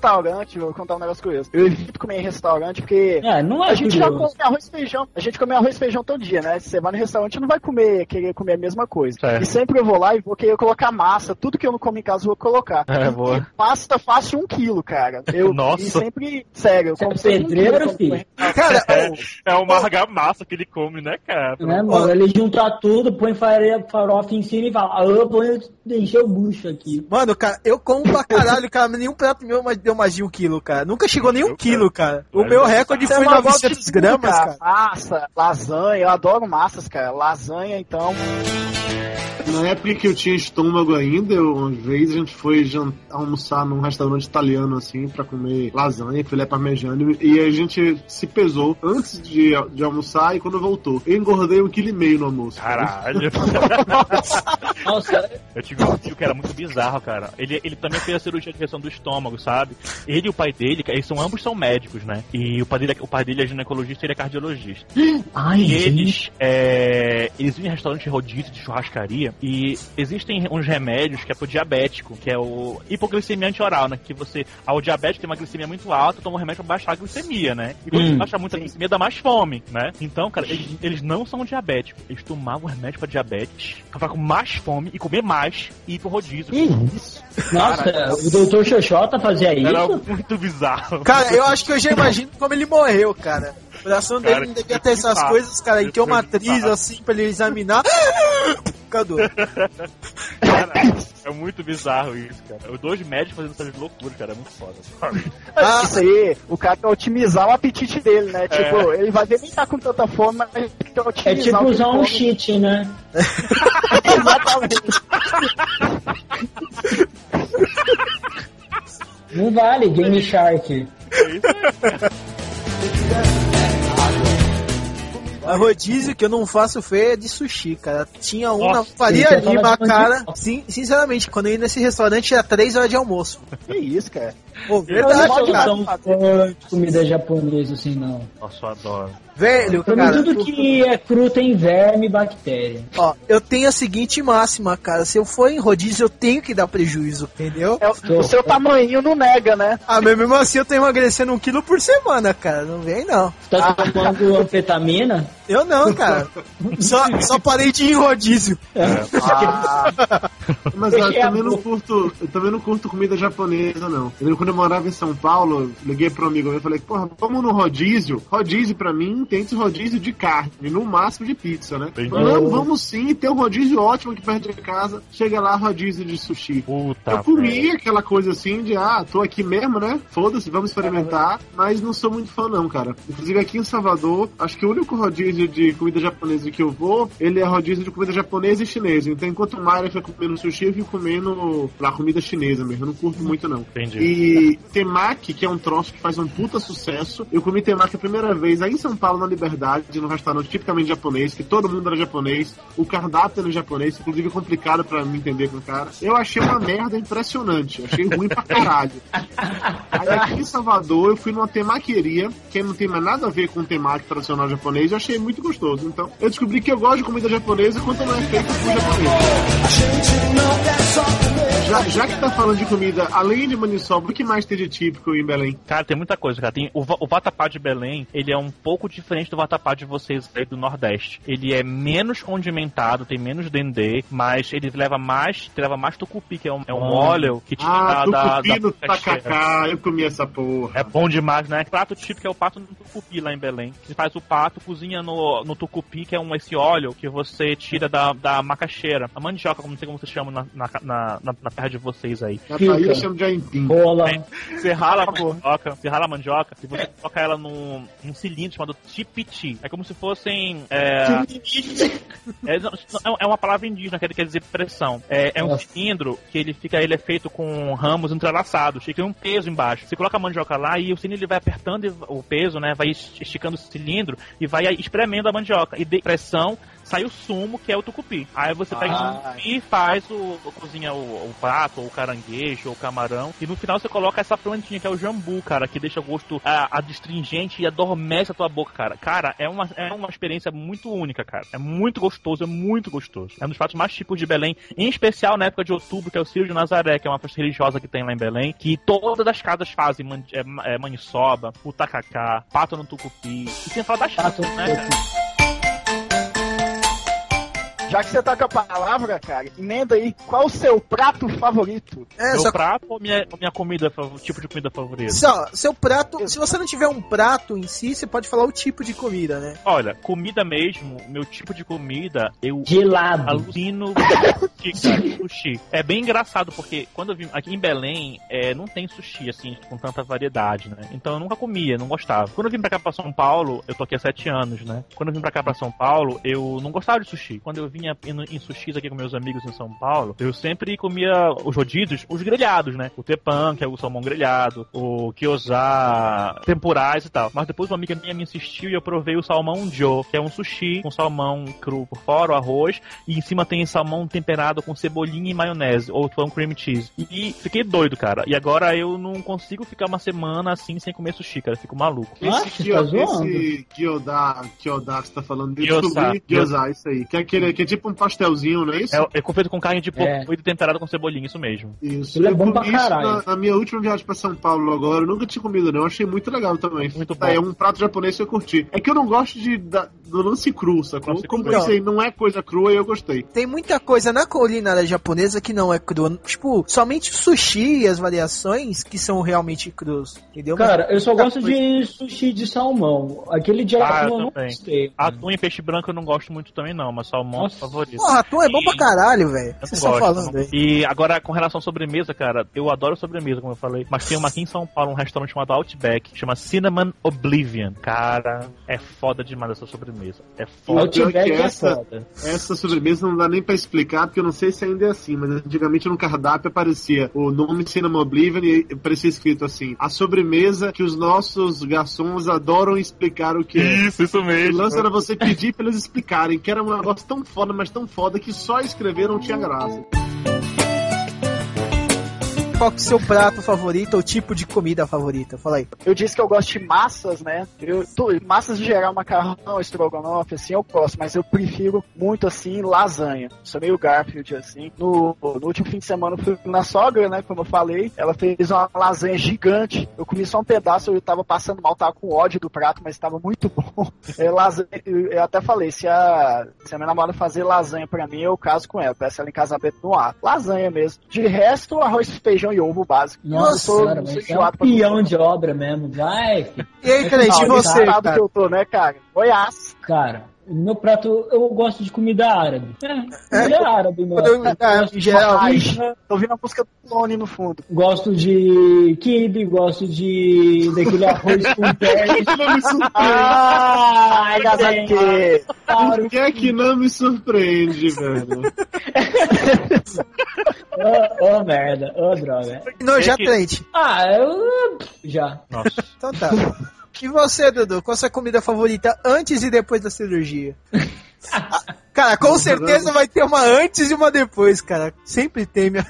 Restaurante, vou contar um negócio curioso. Eu evito comer em restaurante porque É, não é a gente já come arroz e feijão. A gente come arroz e feijão todo dia, né? Se você vai no restaurante, não vai comer, querer comer a mesma coisa. Certo. E sempre eu vou lá e vou querer colocar massa. Tudo que eu não como em casa, eu vou colocar. É, boa. E pasta fácil um quilo, cara. Eu, *laughs* Nossa. E sempre, sério, eu Você é como um pedreiro, quilo, filho? Cara, É uma argamassa que ele come, né, cara? Né, mano? Ele junta tudo, põe farinha, farofa em cima e fala, ah, eu vou encher o bucho aqui. Mano, cara, eu como pra caralho, cara, nenhum prato meu mas deu mais de um quilo, cara. Nunca chegou nem um quilo, cara. O meu recorde é foi uma volta 900 de tudo, gramas, cara. Massa, lasanha, eu adoro massas, cara. Lasanha, então. Na época que eu tinha estômago ainda, eu, uma vez a gente foi almoçar num restaurante italiano, assim, pra comer lasanha, filé parmegiano, e a gente se pesou antes de, de almoçar e quando voltou. Eu engordei um quilo e meio no almoço. Caralho. *laughs* Nossa, Eu tive um tio que era muito bizarro, cara. Ele, ele também fez a cirurgia de redução do estômago, sabe? Ele e o pai dele, eles são ambos são médicos, né? E o pai dele, o pai dele é ginecologista e ele é cardiologista. ai, E eles, é, eles iam em restaurante rodízio de churrascaria e existem uns remédios que é pro diabético, que é o hipoglicemia antioral, né? Que você, ao diabético tem uma glicemia muito alta, toma um remédio pra baixar a glicemia, né? E quando Hum, você baixa muito a glicemia, dá mais fome, né? Então, cara, eles, eles não são diabéticos. Eles tomavam remédio pra diabetes, pra ficar com mais fome e comer mais e ir pro rodízio. Nossa, o doutor Xoxota fazia isso? Era muito bizarro. Cara, eu acho que eu já imagino como ele morreu, cara. O coração dele Cara, não devia que ter essas bizarro. coisas, cara. E tem uma atriz bizarro. assim pra ele examinar. *laughs* Cadu. Cara, é muito bizarro isso, cara. Os dois médicos fazendo essas loucuras, cara, é muito foda. Ah, Isso aí, o cara quer otimizar o apetite dele, né? Tipo, ele vai ver nem tá com tanta fome, mas ele quer otimizar É tipo usar um cheat, né? Exatamente. *laughs* Não vale, Game Shark. A rodízio que eu não faço feia é de sushi, cara. Tinha um na Faria Lima, de cara. Sim, sinceramente, quando eu ia nesse restaurante era 3 horas de almoço. Que isso, cara. Pô, Eu verdade, não cara. sou tão fã de comida japonesa assim, não. Nossa, eu adoro. Velho, Pra mim, cara. tudo que é cru tem verme e bactéria. Ó, eu tenho a seguinte máxima, cara. Se eu for em rodízio, eu tenho que dar prejuízo, entendeu? É, o- o seu tamanho não nega, né? Ah, mas mesmo assim eu tô emagrecendo um quilo por semana, cara. Não vem, não. Tá tomando anfetamina? Eu não, cara. Só, só parei de ir em rodízio. *laughs* Mas eu Fechei a também não boca. curto, eu também não curto comida japonesa, não. Eu quando eu morava em São Paulo, liguei pro amigo meu e falei, porra, vamos no rodízio? Rodízio pra mim tem esse rodízio de carne, no máximo de pizza, né? Não, vamos sim, tem um rodízio ótimo aqui perto de casa. Chega lá, rodízio de sushi. Puta. eu comi aquela coisa assim de, ah, tô aqui mesmo, né? Foda-se, vamos experimentar. Mas não sou muito fã, não, cara. Inclusive aqui em Salvador, acho que o único rodízio de comida japonesa que eu vou, ele é rodízio de comida japonesa e chinesa. Então enquanto o Mayra fica comendo sushi, eu fico comendo lá comida chinesa mesmo. Eu não curto muito, não. Entendi. E temaki, que é um troço que faz um puta sucesso. Eu comi temaki a primeira vez aí em São Paulo, na Liberdade, num restaurante tipicamente japonês, que todo mundo era japonês. O cardápio era japonês, inclusive complicado pra me entender com o cara. Eu achei uma merda impressionante. Achei ruim pra caralho. Aí aqui em Salvador, eu fui numa temaqueria, que não tem mais nada a ver com temaki tradicional japonês, eu achei muito gostoso. Então, eu descobri que eu gosto de comida japonesa quando não é feita por japonês. Já, já que tá falando de comida, além de maniçoba, que mais tem de típico em Belém? Cara, tem muita coisa, cara. Tem o, o vatapá de Belém, ele é um pouco diferente do vatapá de vocês aí do Nordeste. Ele é menos condimentado, tem menos dendê, mas ele leva mais, leva mais tucupi, que é um, é um óleo que te Ah, dá da, tucupi no da macaxeira. tacacá, eu comi essa porra. É bom demais, né? Prato típico é o pato no tucupi lá em Belém. Você faz o pato, cozinha no, no tucupi, que é um, esse óleo que você tira da, da macaxeira. A mandioca, como não sei como vocês chamam na, na, na, na- terra de vocês aí. Na Bahia chama de aipim. Rola. Você rala a mandioca, você rala a mandioca e você coloca ela num, num cilindro chamado tipiti. É como se fossem. É, é, é uma palavra indígena, que quer dizer pressão. É, é um cilindro que ele fica, ele é feito com ramos entrelaçados, fica um peso embaixo. Você coloca a mandioca lá e o cilindro ele vai apertando o peso, né? Vai esticando o cilindro e vai espremendo a mandioca. E de pressão sai o sumo, que é o tucupi. Aí você pega Ah. o tucupi e faz o. cozinha o, o prato, ou o caranguejo, ou o camarão. E no final você coloca essa plantinha, que é o jambu, cara, que deixa o gosto ah, adstringente e adormece a tua boca, cara. Cara, é uma, é uma experiência muito única, cara. É muito gostoso, é muito gostoso. É um dos pratos mais típicos de Belém, em especial na época de outubro, que é o Círio de Nazaré, que é uma festa religiosa que tem lá em Belém, que todas as casas fazem man, é, é, maniçoba, o tacacá, pato no tucupi. E sem falar das Pato né, cara? Já que você tá com a palavra, cara, emenda aí. Qual o seu prato favorito? É, Meu só prato ou minha, minha comida, tipo de comida favorita? Só, seu prato, se você não tiver um prato em si, você pode falar o tipo de comida, né? Olha, comida mesmo, meu tipo de comida, eu Gelado. alucino *laughs* sushi, sushi. É bem engraçado, porque quando eu vim aqui em Belém, é, não tem sushi, assim, com tanta variedade, né? Então eu nunca comia, não gostava. Quando eu vim pra cá pra São Paulo, eu tô aqui há sete anos, né? Quando eu vim pra cá pra São Paulo, eu não gostava de sushi. Quando eu vinha indo em sushis aqui com meus amigos em São Paulo, eu sempre comia os rodízios, os grelhados, né? O tepan, que é o salmão grelhado, o gyoza, tempurais e tal. Mas depois uma amiga minha me insistiu e eu provei o salmão Joe, que é um sushi com salmão cru por fora, o arroz, e em cima tem salmão temperado com cebolinha e maionese, ou pão cream cheese. E fiquei doido, cara. E agora eu não consigo ficar uma semana assim sem comer sushi, cara. Eu fico maluco. Nossa, Esse, você tá esse Gyoda, Gyoda que você tá falando, eu descobri Gyoza, isso aí. Que é, aquele, que tipo um pastelzinho, não é isso? É, é feito com carne de porco É. e temperado com cebolinha, isso mesmo. Isso. Ele é bom pra caralho. na, na minha última viagem pra São Paulo agora. Eu nunca tinha comido, não. Achei muito legal também. Muito bom. É um prato japonês que eu curti. É que eu não gosto de, da- do lance cru, sacou? Lance Como cru. eu sei, não é coisa crua e eu gostei. Tem muita coisa na culinária japonesa que não é crua. Tipo, somente o sushi e as variações que são realmente crus. Entendeu? Cara, eu só gosto coisa- de sushi de salmão. Aquele de Ah, atum eu não gostei. Atum e peixe branco eu não gosto muito também, não, mas salmão é Nossa. Favorito. Porra, atum é bom pra caralho, velho. Gosto, falando aí. E agora, com relação à sobremesa, cara, eu adoro sobremesa, como eu falei. Mas tem uma aqui em São Paulo, um restaurante chamado Outback, chama Cinnamon Oblivion. Cara, é foda demais essa sobremesa. É foda. Outback é essa- foda. Essa sobremesa não dá nem pra explicar, porque eu não sei se ainda é assim, mas antigamente no cardápio aparecia o nome Cinnamon Oblivion e aparecia escrito assim: a sobremesa que os nossos garçons adoram explicar o que é. Isso, isso O mesmo. lance era você pedir pra eles explicarem, que era um negócio tão foda, mas tão foda que só escrever não tinha graça. Qual que é o seu prato favorito ou tipo de comida favorita? Fala aí. Eu disse que eu gosto de massas, né? Eu, tu- massas de geral, macarrão, estrogonofe, assim, eu gosto, mas eu prefiro muito, assim, lasanha. Sou meio Garfield, assim. No, no último fim de semana eu fui na sogra, né? Como eu falei, ela fez uma lasanha gigante. Eu comi só um pedaço, eu tava passando mal, tava com ódio do prato, mas tava muito *laughs* bom. É, lasanha, eu, até falei, se a, se a minha namorada fazer lasanha pra mim, eu caso com ela. Peço ela em casamento no ar. Lasanha mesmo. De resto, arroz, feijão e ovo básico. Nossa, eu sou, cara, mas é um peão de obra mesmo. Vai. E aí, Cleide, Não, e você, cara? que eu tô, né, cara? Goiás. cara. No meu prato, eu gosto de comida árabe. É, comida árabe, meu. Quando eu- ah, em geral, Ai, tô ouvindo a música do Clone no fundo. Gosto de kibe, gosto de daquele arroz com peixe. não me surpreende. Ah, agasalho. Claro. Por que é que não me surpreende, velho? Ô, ô, merda, ô droga. Nojento, que- Cleide. Ah, eu já. Nossa. Então tá. E você, Dudu? Qual a sua comida favorita antes e depois da cirurgia? *laughs* Cara, com certeza vai ter uma antes e uma depois, cara. Sempre tem, minha.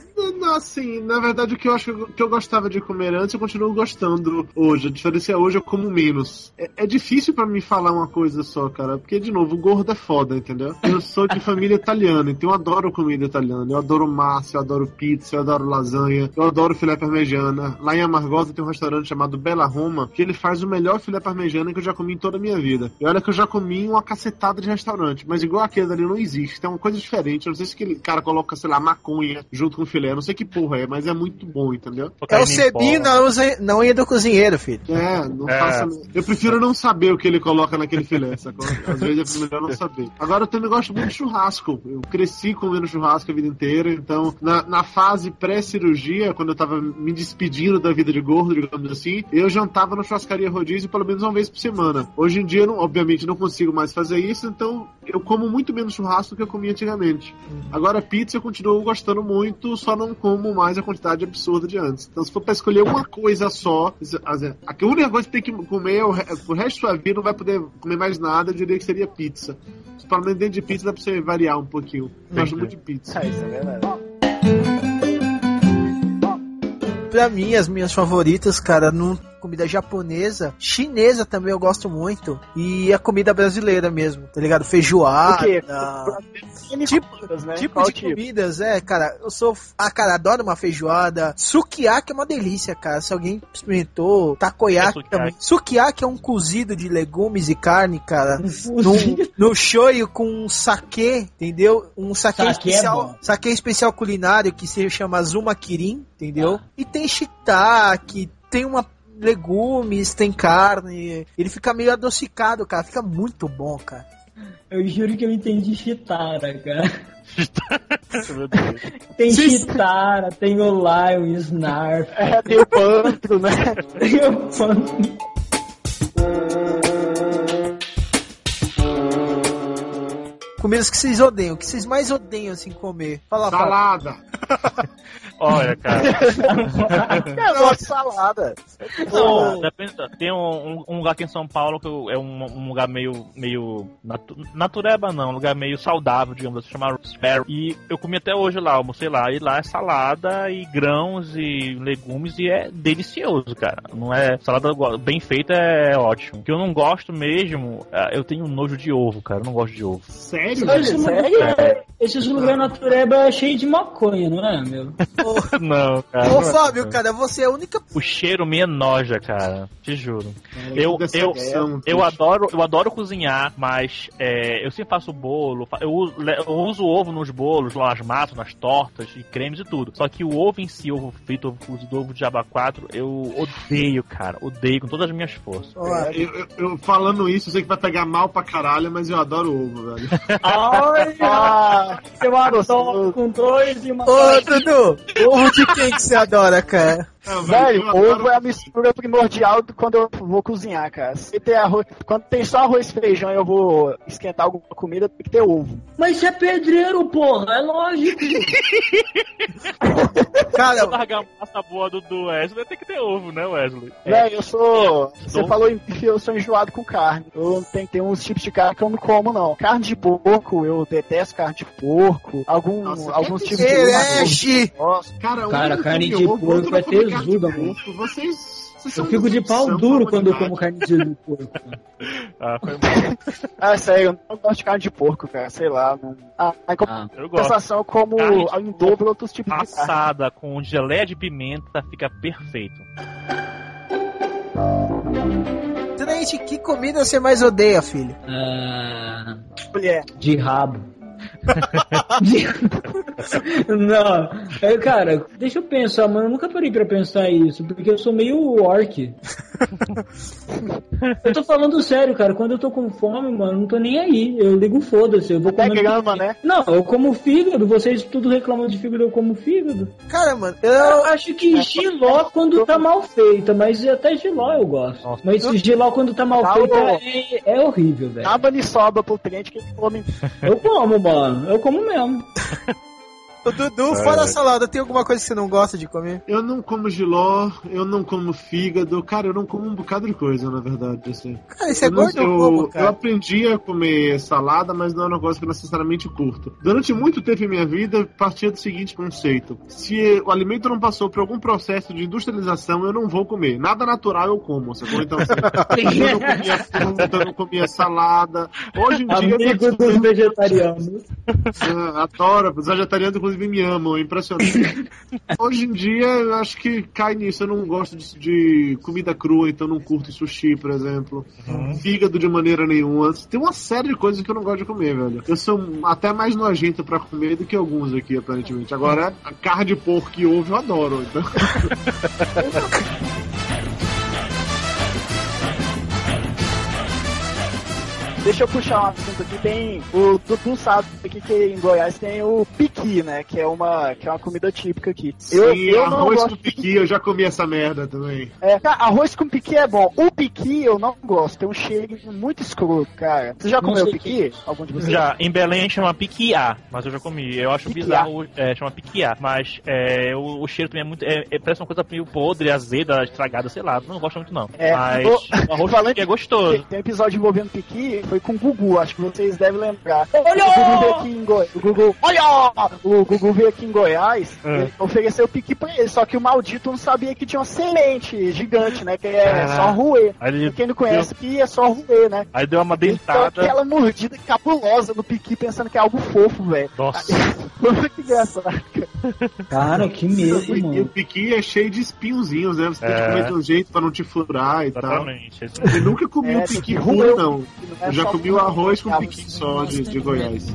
Assim, na verdade, o que eu acho que eu gostava de comer antes, eu continuo gostando hoje. A diferença é hoje eu como menos. É, é difícil pra mim falar uma coisa só, cara, porque, de novo, o gordo é foda, entendeu? Eu sou de família italiana, então eu adoro comida italiana. Eu adoro massa, eu adoro pizza, eu adoro lasanha, eu adoro filé parmegiana. Lá em Amargosa tem um restaurante chamado Bela Roma, que ele faz o melhor filé parmegiana que eu já comi em toda a minha vida. E olha que eu já comi uma cacetada de restaurante, mas igual aquele ali não existe. Tem uma coisa diferente. Eu não sei se aquele cara coloca, sei lá, maconha junto com filé. Eu não sei que porra é, mas é muito bom, entendeu? É o cebinho na, na unha do cozinheiro, filho. É, não É. faça. Eu prefiro não saber o que ele coloca naquele filé, sacou? Às vezes é melhor não saber. Agora eu também gosto muito de churrasco. Eu cresci comendo churrasco a vida inteira, então na, na fase pré-cirurgia, quando eu tava me despedindo da vida de gordo, digamos assim, eu jantava na churrascaria rodízio pelo menos uma vez por semana. Hoje em dia, não, obviamente, não consigo mais fazer isso, então eu como muito menos churrasco do que eu comia antigamente. Agora, pizza eu continuo gostando muito, só não como mais a quantidade absurda de antes. Então, se for pra escolher uma coisa só, a única coisa que tem que comer é o o resto da sua vida, não vai poder comer mais nada, eu diria que seria pizza. Pelo menos dentro de pizza dá pra você variar um pouquinho. Eu gosto muito de pizza. É, isso é verdade. Pra mim, as minhas favoritas, cara, não comida japonesa, chinesa também eu gosto muito e a comida brasileira mesmo, tá ligado? Feijoada. O quê? Tipo, Comidas, né? tipo de comidas, é, cara, eu sou. Ah, cara, adoro uma feijoada. Sukiyaki é uma delícia, cara. Se alguém experimentou, takoyaki É também. Sukiyaki é um cozido de legumes e carne, cara. Um No, no shoyu com sake, entendeu? Um sake, Sake é especial, bom. sake especial culinário que se chama Zuma Kirin, entendeu? E tem shiitake, tem uma legumes, tem carne. Ele fica meio adocicado, cara. Fica muito bom, cara. Eu juro que eu entendi Chitara, cara. Meu Deus. Tem. Chitara, tem o Lion, o Snarf, É, tem o pântano, né? tem o. *laughs* Comidas que vocês odeiam, que vocês mais odeiam assim comer. Fala, fala. Salada. *laughs* Olha, cara. Eu gosto de salada. Não, depende- tem um, um- lugar aqui em São Paulo que eu- é um, um lugar meio. meio natu, natureba, não, um lugar meio saudável, digamos assim, chama Sparrow. E eu comi até hoje lá, almocei lá. E lá é salada e grãos e legumes e é delicioso, cara. Não é. Salada bem feita é ótimo. O que eu não gosto mesmo, é, eu tenho nojo de ovo, cara. Eu não gosto de ovo. Sério? Esse lugar, esses lugares natureba é cheio de maconha, não é, meu? *laughs* não, cara. Ô, não é Fábio, cara, você é a única. O cheiro me enoja, cara. Te juro. Eu, que eu, decepção, eu, bicho. adoro, eu adoro cozinhar, mas é, eu sempre faço bolo. Eu uso, eu uso ovo nos bolos, lá nas massas, nas tortas e cremes e tudo. Só que o ovo em si, ovo frito, ovo cozido, ovo de aba 4, eu odeio, cara. Odeio com todas as minhas forças. Eu, eu- eu falando isso, eu sei que vai pegar mal pra caralho, mas eu adoro ovo, velho. *laughs* Olha! Ah, Eu adoro com dois e uma. Ô, Dudu, ovo de quem que você adora, cara? É, velho, adoro- ovo é a mistura primordial do- quando eu vou cozinhar, cara. Se tem arroz, quando tem só arroz e feijão e eu vou esquentar alguma comida, tem que ter ovo. Mas você é pedreiro, porra, é lógico. *laughs* Cara, Se eu largar a massa boa do, do Wesley, tem que ter ovo, né, Wesley? Velho, eu sou. Você Ovo. falou bife, eu sou enjoado com carne. Eu tenho, tem uns tipos de carne que eu não como, não. Carne de porco, eu detesto carne de porco. Algum, Nossa, alguns que tipos de! Nossa. Cara, Cara, carne de porco é eu mano. porco. Vocês. vocês Eu fico de pau duro quando eu como carne de porco. *laughs* Ah, foi mal. *laughs* Ah, sério, eu não gosto de carne de porco, cara. Sei lá. Não... Ah, em Ah, Eu gosto. compensação, como em dobro outros tipos de carne. Assada com geleia de pimenta fica perfeito. Trente, que comida você mais odeia, filho? ah, Mulher. de rabo. *laughs* Não, é, cara, deixa eu pensar, mano. Eu nunca parei pra pensar isso, porque eu sou meio orc. *laughs* eu tô falando sério, cara. Quando eu tô com fome, mano, não tô nem aí. Eu ligo foda-se. Eu vou comer. grama, né? Não, eu como fígado. Vocês tudo reclamam de fígado, eu como fígado. Cara, mano, Eu eu. acho que giló quando tá mal feita, mas até giló eu gosto. Nossa. Mas giló quando tá mal Tá feita é, é horrível, velho. Dá maniçoba pro crente que come. Eu como, mano. Eu como mesmo. *laughs* O Dudu, fora a salada, tem alguma coisa que você não gosta de comer? Eu não como giló, eu não como fígado, cara, eu não como um bocado de coisa, na verdade, assim. Cara, isso é gordo ou eu- como, eu aprendi a comer salada, mas não é um negócio que eu necessariamente curto. Durante muito tempo em minha vida, partia do seguinte conceito: se o alimento não passou por algum processo de industrialização, eu não vou comer. Nada natural eu como, sacou? Então, assim, eu não comia fruta, eu não comia salada. Hoje em dia, Amigo dos vegetarianos. *laughs* Adoro, os vegetarianos inclusive me amam, é impressionante. *laughs* Hoje em dia eu acho que cai nisso, eu não gosto de, de comida crua, então não curto sushi, por exemplo. Fígado de maneira nenhuma. Tem uma série de coisas que eu não gosto de comer, velho. Eu sou até mais nojento pra comer do que alguns aqui, aparentemente. Agora, a carne de porco e ovo eu adoro. Então... *laughs* Deixa eu puxar um assunto aqui. Tem. O Dudu sabe aqui que em Goiás tem o piqui, né? Que é uma, que é uma comida típica aqui. Eu, Sim, eu não arroz gosto com piqui, eu já comi essa merda também. É, cara, arroz com piqui é bom. O piqui eu não gosto, tem um cheiro muito escroto, cara. Você já Não comeu piqui? Algum de vocês? Já, em Belém chama piquiá, mas eu já comi. Eu acho Piquiá. bizarro, é, chama piquiá. Mas é, o, o cheiro também é muito. É, é- parece uma coisa meio podre, azeda, estragada, sei lá. Não gosto muito, não. É, mas o arroz de piqui é gostoso. Tem um episódio envolvendo piqui, foi com o Gugu, acho que vocês devem lembrar. Olha! O Gugu veio aqui em Goiás. O Gugu, olha! O Gugu veio aqui em Goiás, É. ofereceu piqui pra ele, só que o maldito não sabia que tinha uma semente gigante, né? Que é Caraca. só ele, Quem não conhece, que é só roer, né? aí deu uma Então, dentada. aquela mordida cabulosa no piqui, pensando que é algo fofo, velho. Nossa. *laughs* Muito engraçado, cara. Cara, que medo, E o mano. piqui é cheio de espinhozinhos, né? Você tem que É. comer de um jeito pra não te furar e tal. Exatamente. Eu nunca comi É, um tem piqui que o não. É Eu já só comi o arroz com piqui só de, de Goiás.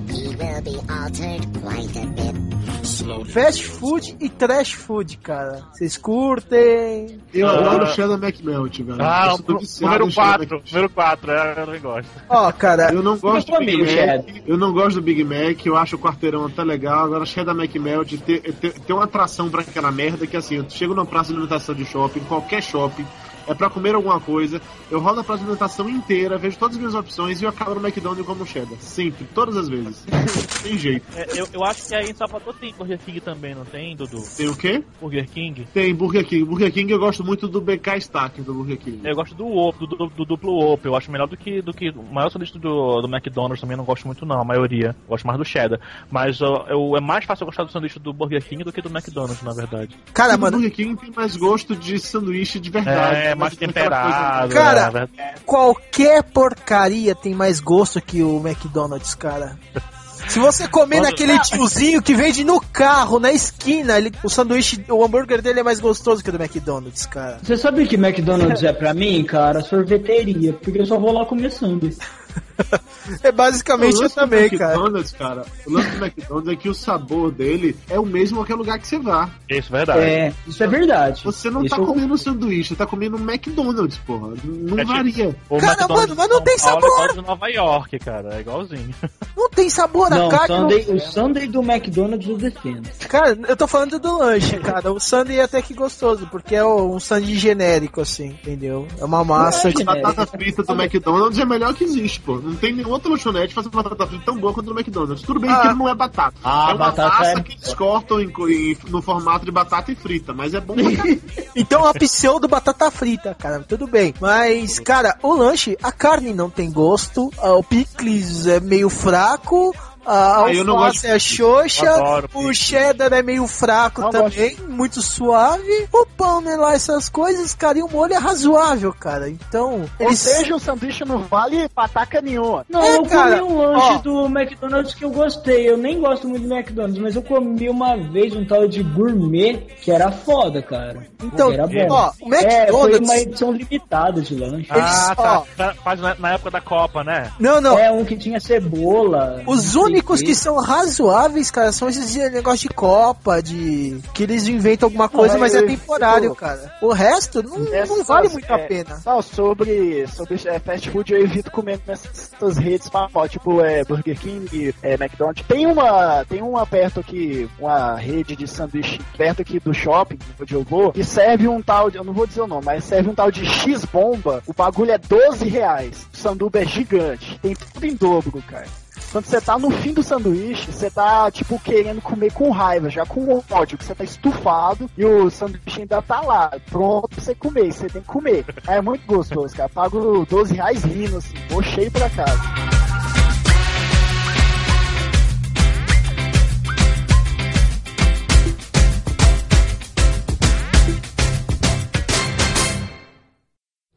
Fast food e trash food, cara. Vocês curtem? Eu Ah. adoro Cheddar McMelt, velho. Ah, o número em Cheddar 4. McMelt. Número 4, é, eu não gosto. Ó, cara, Eu não gosto do Eu Big Mac. Eu não gosto do Big Mac. Eu acho o quarteirão até legal. Agora, Cheddar McMelt tem, tem, tem uma atração pra aquela merda que assim, eu chego numa praça de alimentação de shopping, qualquer shopping, é pra comer alguma coisa. Eu rodo a praça de alimentação inteira, vejo todas as minhas opções e eu acabo no McDonald's como cheddar. Sempre, todas as vezes. *laughs* tem jeito. É, eu, eu acho que aí em Salvador tem Burger King também, não tem, Dudu? Tem o quê? Burger King? Tem Burger King. Burger King eu gosto muito do BK Stack do Burger King. Eu gosto do Whopper, do, do, do duplo Whopper. Eu acho melhor do que do que o maior sanduíche do, do McDonald's também não gosto muito não, a maioria. Eu gosto mais do cheddar. Mas ó, eu, é mais fácil eu gostar do sanduíche do Burger King do que do McDonald's, na verdade. cara, o mano, Burger King tem mais gosto de sanduíche de verdade. É, mais aquela temperado. Cara, é, verdade. qualquer porcaria tem mais gosto que o McDonald's, cara. Se você comer Quando- naquele tiozinho que vende no carro, na esquina, ele, o sanduíche, o hambúrguer dele é mais gostoso que o do McDonald's, cara. Você sabe o que McDonald's é pra mim, cara? Sorveteria. Porque eu só vou lá comer sanduíche. *laughs* É basicamente o eu lance também, do cara. McDonald's, cara. O lance do McDonald's é que o sabor dele é o mesmo em qualquer lugar que você vá. Isso, verdade. É, isso é verdade. Você não Isso tá eu- comendo um sanduíche, você tá comendo um McDonald's, porra. Não É tipo- varia. O Cara, McDonald's mano, mas não tem Paulo sabor. É o de Nova York, cara. É igualzinho. Não tem sabor a Não, o carne. não- Sunday, o Sunday do McDonald's eu defendo. Cara, eu tô falando do lanche, cara. O sundae é até que gostoso, porque é um sundae genérico, assim, entendeu? É uma massa Não é de... A batata frita do McDonald's é a melhor que existe, pô. Não tem nenhuma outra lanchonete fazendo batata frita tão boa quanto no McDonald's. Tudo bem Ah. que não é batata. Ah, é uma batata massa é- que eles cortam em, em- no formato de batata e frita, mas é bom. *laughs* Então a pseudo batata frita, cara, tudo bem. Mas, cara, o lanche, a carne não tem gosto, ah, o picles é meio fraco, a Ah, eu não alface gosto é xoxa, Adoro o cheddar é meio fraco Não também, muito suave. O pão, né, lá, essas coisas, cara, e o molho é razoável, cara. Então, Ou eles... seja, o sanduíche não vale pataca nenhuma. Não, É, eu cara, comi um lanche ó. do McDonald's que eu gostei. Eu nem gosto muito do McDonald's, mas eu comi uma vez um tal de gourmet que era foda, cara. Então, era bom. ó, o É, foi McDonald's- uma edição limitada de lanche. Eles- ah, tá. ó. Tá, Faz na, na época da Copa, né? Não, não, É um que tinha cebola. Os sei únicos que são razoáveis, cara, são esses de negócio de Copa, de. que eles inventam alguma coisa, Não, mas é temporário, cara. O resto não, não Essas, vale muito a é, pena. Não, sobre, sobre é, fast food eu evito comer nessas redes famosas, tipo é, Burger King, é, McDonald's. Tem uma, tem uma perto aqui, uma rede de sanduíche perto aqui do shopping, onde eu vou, que serve um tal de, eu não vou dizer o nome, mas serve um tal de X-Bomba. O bagulho é 12 reais. O sanduba é gigante. Tem tudo em dobro, cara. Quando você tá no fim do sanduíche, você tá, tipo, querendo comer com raiva, já com ódio, que você tá estufado e o sanduíche ainda tá lá, pronto pra você comer, você tem que comer. É muito gostoso, cara. Pago 12 reais rindo, assim, vou cheio pra casa.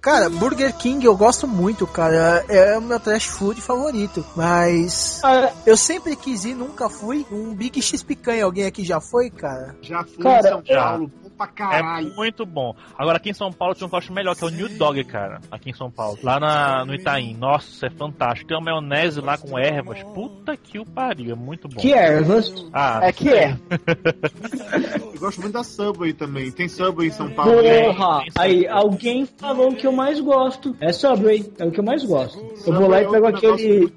Cara, Burger King eu gosto muito, cara. É o meu trash food favorito. Mas. Ah, Eu sempre quis ir, nunca fui. Um Big X picanha. Alguém aqui já foi, cara? Já fui Cara, em São já. Paulo, pra caralho. É muito bom. Agora aqui em São Paulo tem um que eu acho melhor, que é o New Dog, cara. Aqui em São Paulo. Lá na, no Itaim. Nossa, é fantástico. Tem uma maionese lá com ervas. Puta que o pariu. É muito bom. que ervas. Ah, É que é. *laughs* Eu gosto muito da Subway também. Tem Subway em São Paulo. Porra! Aí, alguém falou que eu mais gosto. É Subway, é o que eu mais gosto. Eu vou lá e é pego aquele.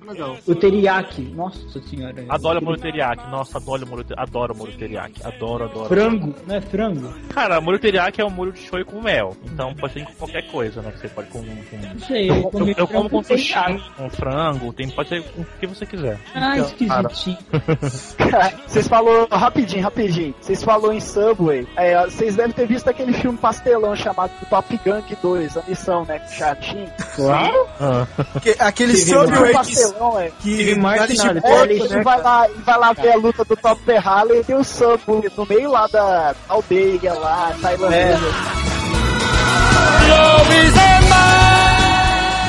O teriyaki. Nossa senhora. Adoro molho teriyaki. Nossa, adoro molho, te- adoro molho teriyaki. Adoro, adoro. Frango, não é frango? Cara, molho teriyaki é um molho de shoyu com mel. Então pode ser com qualquer coisa, né? Você pode com. com... Não sei, Eu, eu eu, eu como com sushi, com frango, tem, pode ser com o que você quiser. Ah, Então, esquisitinho. *laughs* Vocês falou rapidinho, rapidinho. Vocês falou em Subway. É, Vocês devem ter visto aquele filme pastelão chamado Top Gun 2, a missão, né? Com o Chatinho. Claro. Que- Aquele Teve Subway que, pastelão, é. que Martin nariz de É, né, vai cara? lá, e vai lá ver a luta do Top Terrale e tem o Subway no meio lá da aldeia lá, tailandesa.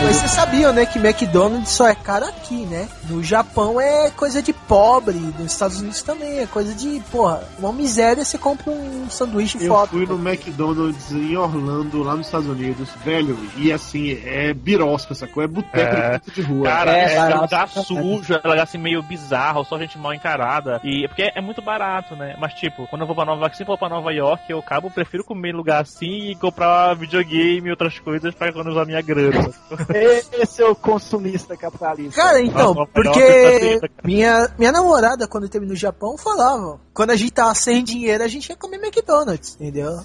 Mas vocês sabiam, né, que McDonald's só é caro aqui, né? No Japão é coisa de pobre, nos Estados Unidos também é coisa de, porra, uma miséria você compra um sanduíche Eu foda. fui no McDonald's em Orlando, lá nos Estados Unidos, velho, e assim, é birosca, sacou? É boteco É. de de rua. Cara, É, é, lugar sujo, é lugar assim meio bizarro, só gente mal encarada. E porque é muito barato, né? Mas tipo, quando eu vou pra Nova York, se for pra Nova York, eu acabo, prefiro comer em lugar assim e comprar videogame e outras coisas pra economizar minha grana. *laughs* Esse é o consumista capitalista. Cara, então, Nossa, porque nossa, minha, minha namorada, quando teve no Japão, falava, quando a gente tava sem dinheiro, a gente ia comer McDonald's, entendeu?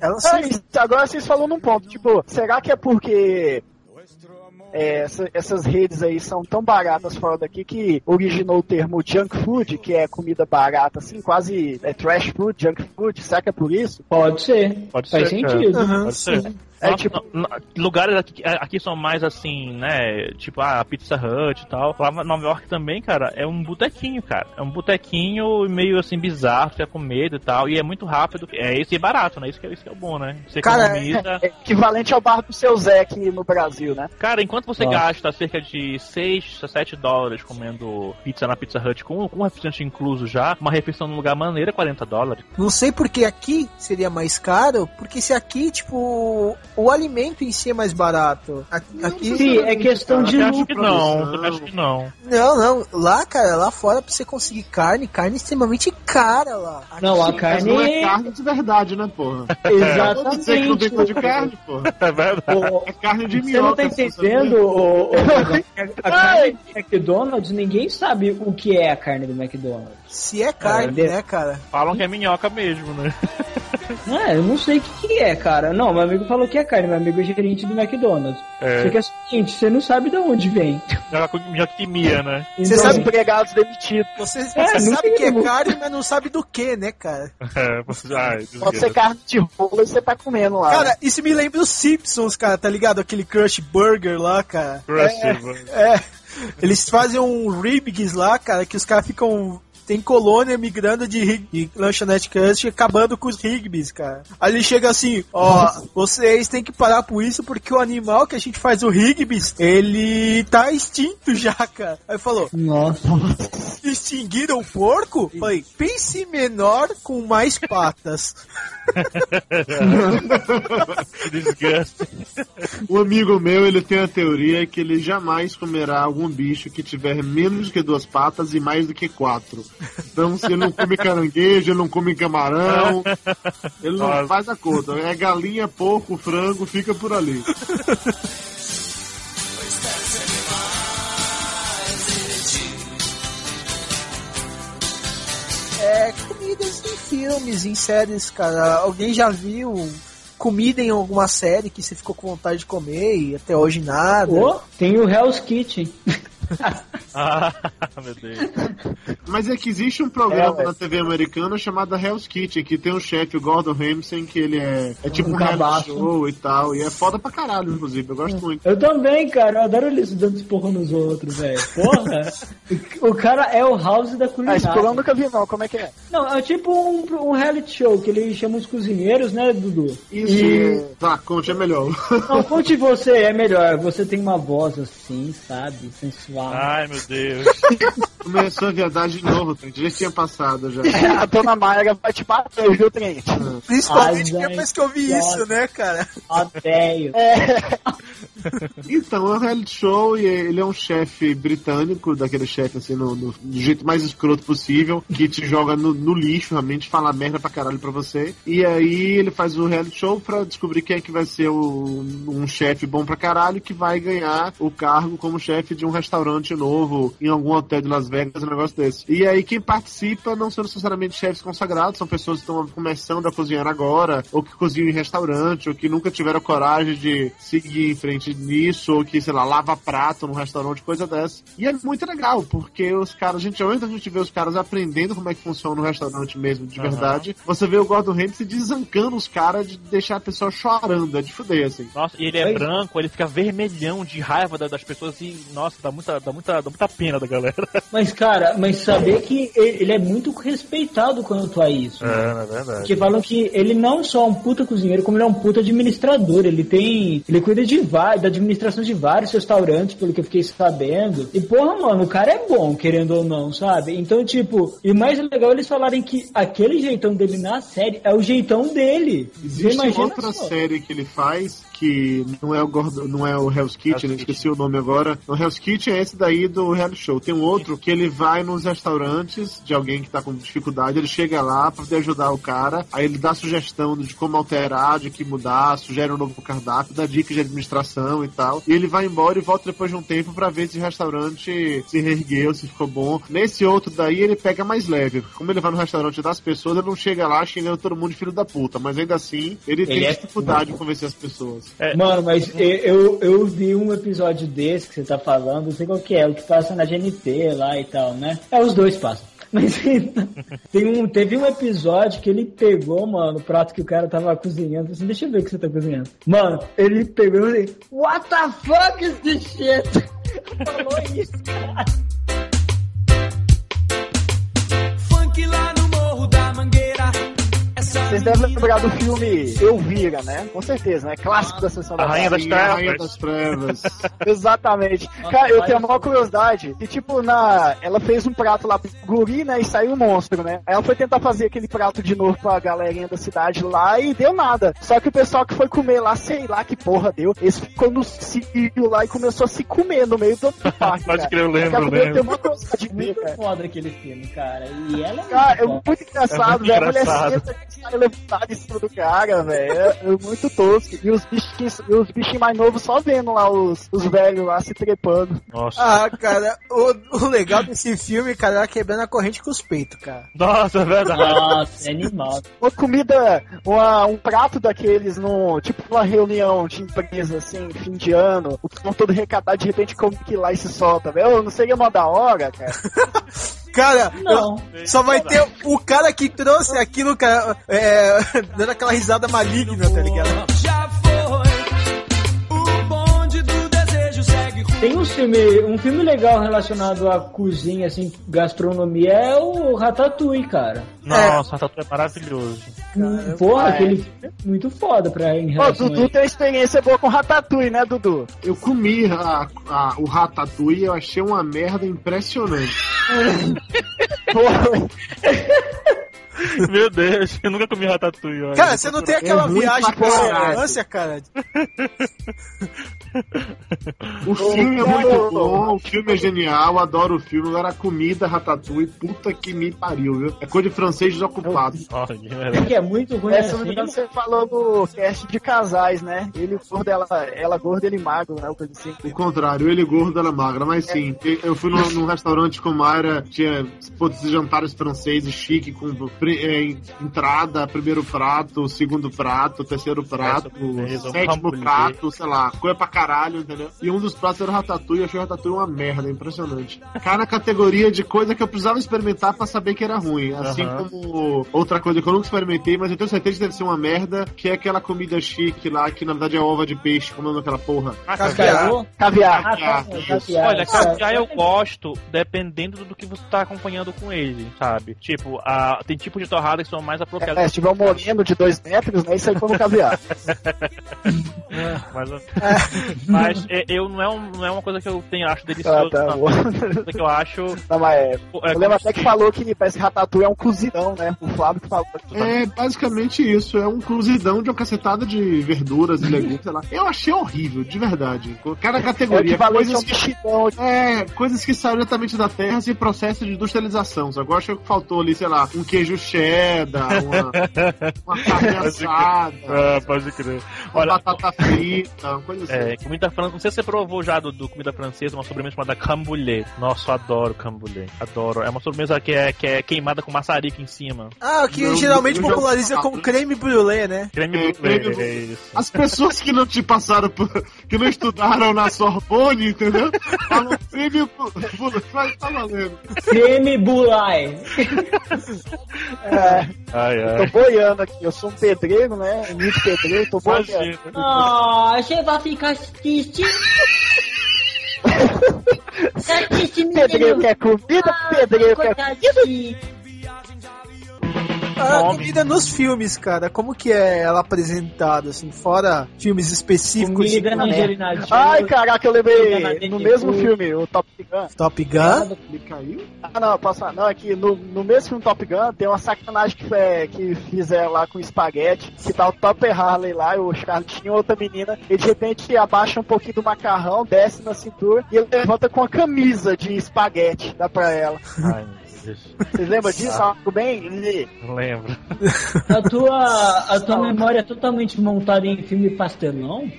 Ela Ah, sempre isso, agora vocês falaram num ponto, tipo, será que é porque é, essa- essas redes aí são tão baratas fora daqui que originou o termo junk food, que é comida barata, assim, quase é trash food, junk food, será que é por isso? Pode ser. Pode Faz ser, sentido. Aham, Pode ser. É Nossa, tipo- no- no- lugares aqui, aqui são mais assim, né? Tipo, a Pizza Hut e tal. Lá em Nova York também, cara, é um botequinho, cara. É um botequinho meio assim bizarro, fica com medo e tal. E é muito rápido. É isso e é barato, né? Isso que é, isso que é o bom, né? Você Cara, economiza. É equivalente ao bar do seu Zé aqui no Brasil, né? Cara, enquanto você Nossa. gasta cerca de 6 a 7 dólares comendo pizza na Pizza Hut com, com um refrigerante incluso já, uma refeição num lugar maneiro é 40 dólares. Não sei porque aqui seria mais caro, porque se aqui, tipo, o alimento em si é mais barato. Aqui, aqui- Sim, é questão de Eu acho que lucro. não, acho que não. não, não, lá, cara, lá fora pra você conseguir carne, carne é extremamente cara lá. Aqui- Não, a Mas carne não é carne de verdade, né, porra? Dizer que não tem Exatamente. de carne, porra. *laughs* É verdade. É carne de Você não minhoca. tá você entendendo? O, o- *laughs* a carne do McDonald's, ninguém sabe o que é a carne do McDonald's. Se é carne, É, né, cara? Falam que é minhoca mesmo, né? *laughs* É, eu não sei o que, que é, cara. Não, meu amigo falou que é carne, meu amigo é gerente do McDonald's. É. Só que é o seguinte, você não sabe de onde vem. *laughs* Minhoca com minhoca que mia, né? Você Então, sabe- Empregados demitidos. Você, É, você sabe que é carne, mas não sabe do que, né, cara? É, você... *laughs* Ai, Pode ser carne de rola e você tá comendo lá. Cara, isso me lembra os Simpsons, cara, tá ligado? Aquele Crush Burger lá, cara. Crush, É, eles fazem um ribs lá, cara, que os caras ficam. Tem colônia migrando de, de lanchonete crush acabando com os rigbys, cara. Aí ele chega assim, ó, vocês têm que parar com isso porque o animal que a gente faz o rigbys, ele tá extinto já, cara. Aí falou, Nossa. extinguiram o porco? Falei, pense menor com mais patas. *laughs* Um amigo meu, ele tem a teoria que ele jamais comerá algum bicho que tiver menos que duas patas e mais do que quatro. Então, se ele não come caranguejo, ele não come camarão, ele não Nossa. faz a conta. É galinha, porco, frango, fica por ali. É, comidas em filmes, em séries, cara. Alguém já viu comida em alguma série que você ficou com vontade de comer e até hoje nada? Ô, tem o Hell's Kitchen. Ah, meu Deus. Mas é que existe um programa É, na TV americana chamado Hell's Kitchen, que tem um chefe, o Gordon Ramsay, que ele é, é tipo Um um reality cabaço. show e tal. E é foda pra caralho, inclusive. Eu gosto muito. Eu também, cara. Eu adoro eles dando esporro nos outros, velho. Porra. *laughs* o cara é o house da Ah, culinária. esse programa eu nunca vi não, como é que é? Não, é tipo um, um reality show que ele chama os cozinheiros, né, Dudu? Isso, E... tá, conte, é melhor. Não, conte você, é melhor. Você tem uma voz assim, sabe? Sensual. Ai, meu Deus. *laughs* Começou a viadagem de novo, Trent. Já tinha passado já. *laughs* A dona Mayra vai te bater, viu, Trent? Principalmente Ai, depois que eu vi isso, né, cara? Odeio. É, *laughs* Então, é um reality show e ele é um chefe britânico, daquele chefe assim, no, no- do jeito mais escroto possível, que te joga no, no lixo, realmente, fala merda pra caralho pra você. E aí ele faz o reality show pra descobrir quem é que vai ser o, um chefe bom pra caralho que vai ganhar o cargo como chefe de um restaurante novo em algum hotel de Las Vegas, um negócio desse. E aí quem participa não são necessariamente chefes consagrados, são pessoas que estão começando a cozinhar agora, ou que cozinham em restaurante, ou que nunca tiveram coragem de seguir em frente nisso, ou que, sei lá, lava prato num restaurante, coisa dessa. E é muito legal, porque os caras, a gente, antes a gente vê os caras aprendendo como é que funciona um restaurante mesmo, de Aham. verdade, você vê o Gordon Ramsay desancando os caras de deixar a pessoa chorando, é de fuder, assim. Nossa, e ele é branco, ele fica vermelhão de raiva da- das pessoas e, nossa, dá muita, dá muita, dá muita pena da galera. *laughs* Mas, cara, mas saber que ele é muito respeitado quanto a isso. né? É, na verdade. Porque falam que ele não só é um puta cozinheiro, como ele é um puta administrador. Ele tem. Ele cuida de vários, da administração de vários restaurantes, pelo que eu fiquei sabendo. E, porra, mano, o cara é bom, querendo ou não, sabe? Então, tipo, e mais legal é eles falarem que aquele jeitão dele na série é o jeitão dele. Existe outra só. série que ele faz que não é o Gordon, não é o Hell's Kitchen, eu esqueci o nome agora. O Hell's Kitchen é esse daí do reality show. Tem um outro que ele vai nos restaurantes de alguém que tá com dificuldade, ele chega lá pra poder ajudar o cara, aí ele dá sugestão de como alterar, de que mudar, sugere um novo cardápio, dá dicas de administração e tal. E ele vai embora e volta depois de um tempo pra ver se o restaurante se reergueu, se ficou bom. Nesse outro daí ele pega mais leve. Como ele vai no restaurante das pessoas, ele não chega lá xingando todo mundo de filho da puta, mas ainda assim ele, tem Ele é- dificuldade de convencer as pessoas. Mano, mas eu, eu, vi um episódio desse que você tá falando, não sei qual que é, o que passa na GNT lá e tal, né? É, os dois passam. *laughs* Mas tem um, teve um episódio que ele pegou, mano, o prato que o cara tava cozinhando. Assim, Deixa eu ver o que você tá cozinhando. Mano, ele pegou e assim, What the fuck is this shit? *laughs* Falou isso, cara. Vocês devem lembrar do filme Elvira, né? Com certeza, né? Clássico da sessão da Rainha das Rainha das Trevas. *laughs* Exatamente. Cara, eu tenho a maior curiosidade. E tipo, na. Ela fez um prato lá pro guri, né? E saiu um monstro, né? Aí ela foi tentar fazer aquele prato de novo pra galerinha da cidade lá e deu nada. Só que o pessoal que foi comer lá, sei lá que porra deu. Esse ficou no cio lá e começou a se comer no meio do *laughs* parque. Pode crer, eu lembro, eu lembro. tenho uma curiosidade Muito foda aquele filme, cara. E ela é Cara, é muito muito engraçado, É muito velho. A mulher engraçado. senta sai levantada em cima do cara, velho. É, é muito tosco. E os bichinhos, e os bichinhos mais novos só vendo lá os, os velhos lá se trepando. Nossa. Ah, cara, o, o legal desse filme, cara, era quebrando a corrente com os peitos, cara. Nossa, é verdade. Nossa, é animal. Uma comida, uma- um prato daqueles no, tipo uma reunião de empresa, assim, fim de ano, o povo todo recatado, de repente come que lá e se solta, velho. Não seria mó da hora, cara? *laughs* Cara, Não. só vai ter o cara que trouxe aquilo, cara, é, *laughs* dando aquela risada maligna, tá ligado? Tem um filme, um filme legal relacionado à cozinha, assim, gastronomia, é o Ratatouille, cara. Nossa, o Ratatouille é maravilhoso. Hum, Porra, é. aquele filme é muito foda pra em Ô, relação a Dudu tem uma experiência boa com ratatouille, né, Dudu? Eu comi a- a- o ratatouille e eu achei uma merda impressionante. *laughs* Porra, *laughs* Meu Deus, eu nunca comi Ratatouille. olha. Cara, você não tem aquela ruim viagem pra infância, cara? *laughs* O filme é muito bom, o filme é genial, adoro o filme. Agora a comida ratatouille, puta que me pariu, viu? É coisa de francês desocupado. Nossa, que merda. Que é muito ruim É, me assim. você falou no cast de casais, né? Ele gordo, ela, ela gorda, ele magro, né? Uma coisa assim. O contrário, ele gordo, ela magra, mas sim. Eu fui num, num restaurante com Mayra, tinha esses jantares franceses chique, com é, entrada, primeiro prato, segundo prato, terceiro prato, sétimo prato, sei lá, coisa pra caralho, entendeu? E um dos pratos era o ratatouille, eu achei o ratatouille uma merda, impressionante. Cai na categoria de coisa que eu precisava experimentar pra saber que era ruim. Assim Aham. como outra coisa que eu nunca experimentei, mas eu tenho certeza que deve ser uma merda, que é aquela comida chique lá, que na verdade é ova de peixe, comendo aquela porra. Ah? Caviar. Ah, tá, caviar. Olha, caviar eu gosto dependendo do que você tá acompanhando com ele, sabe? Tipo, a, tem tipos de torrada que são mais apropriados. É, se tiver um moreno de dois metros, né? Isso aí foi no caviar. *laughs* Mas, mas é, eu não é, um- não é uma coisa que eu tenho, acho delicioso. Ah, tá não. É uma coisa que eu acho. *laughs* Não, mas é. é Eu lembro até que falou que parece que Ratatouille é um cozidão, né? O Flávio que falou. É basicamente isso, é um cruzidão de uma cacetada de verduras e legumes, sei lá. Eu achei horrível, de verdade. Cada É categoria, a coisas que, mexidão. é, coisas que saíram diretamente da terra sem processo de industrialização. Agora acho que faltou ali, sei lá, um queijo cheddar, uma, *laughs* uma carne assada, Ah, pode crer. uma Olha, batata frita, uma coisa assim. É, comida francesa. Não sei se você provou já do, do comida francesa, uma sobremesa chamada camboulé. Nossa, eu adoro camboulé. Adoro. É uma sobremesa que é, que é queimada com maçarico em cima. Ah, que Não, geralmente já- populariza com creme brulee, né? Creme É, brulee, creme brulee. é isso. As pessoas que não te passaram por, que não estudaram na Sorbonne, entendeu? Falam creme bu- vai tá valendo. Creme Bulai. É, Ai, tô boiando aqui. Eu sou um pedreiro, né? Um mito pedreiro, tô boiando. Ah, você vai ficar Pedreiro *laughs* menino. quer comida, pedreiro quer Coitadinho. A Nome. comida nos filmes, cara, como que é ela apresentada, assim, fora filmes específicos Comida tipo, na né? Angelina Jolie. Ai, caraca, eu lembrei no mesmo filme, o Top Gun. Top Gun? Ele caiu? Ah, não, posso falar. Não, é que no, no mesmo filme Top Gun tem uma sacanagem que, é, que fizeram lá com espaguete, que tá o Topper Harley lá, e os caras tinham outra menina, e de repente abaixa um pouquinho do macarrão, desce na cintura, e ele levanta com a camisa de espaguete, dá pra ela. *laughs* Ai. Vocês lembram disso? Algo bem? Lembro. A tua, a tua memória é totalmente montada em filme pastelão?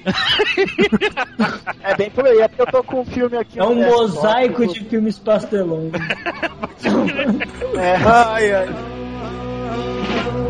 É bem por aí, é porque eu tô com um filme aqui. É um né, mosaico de filmes pastelão. É, Ai, ai. *laughs*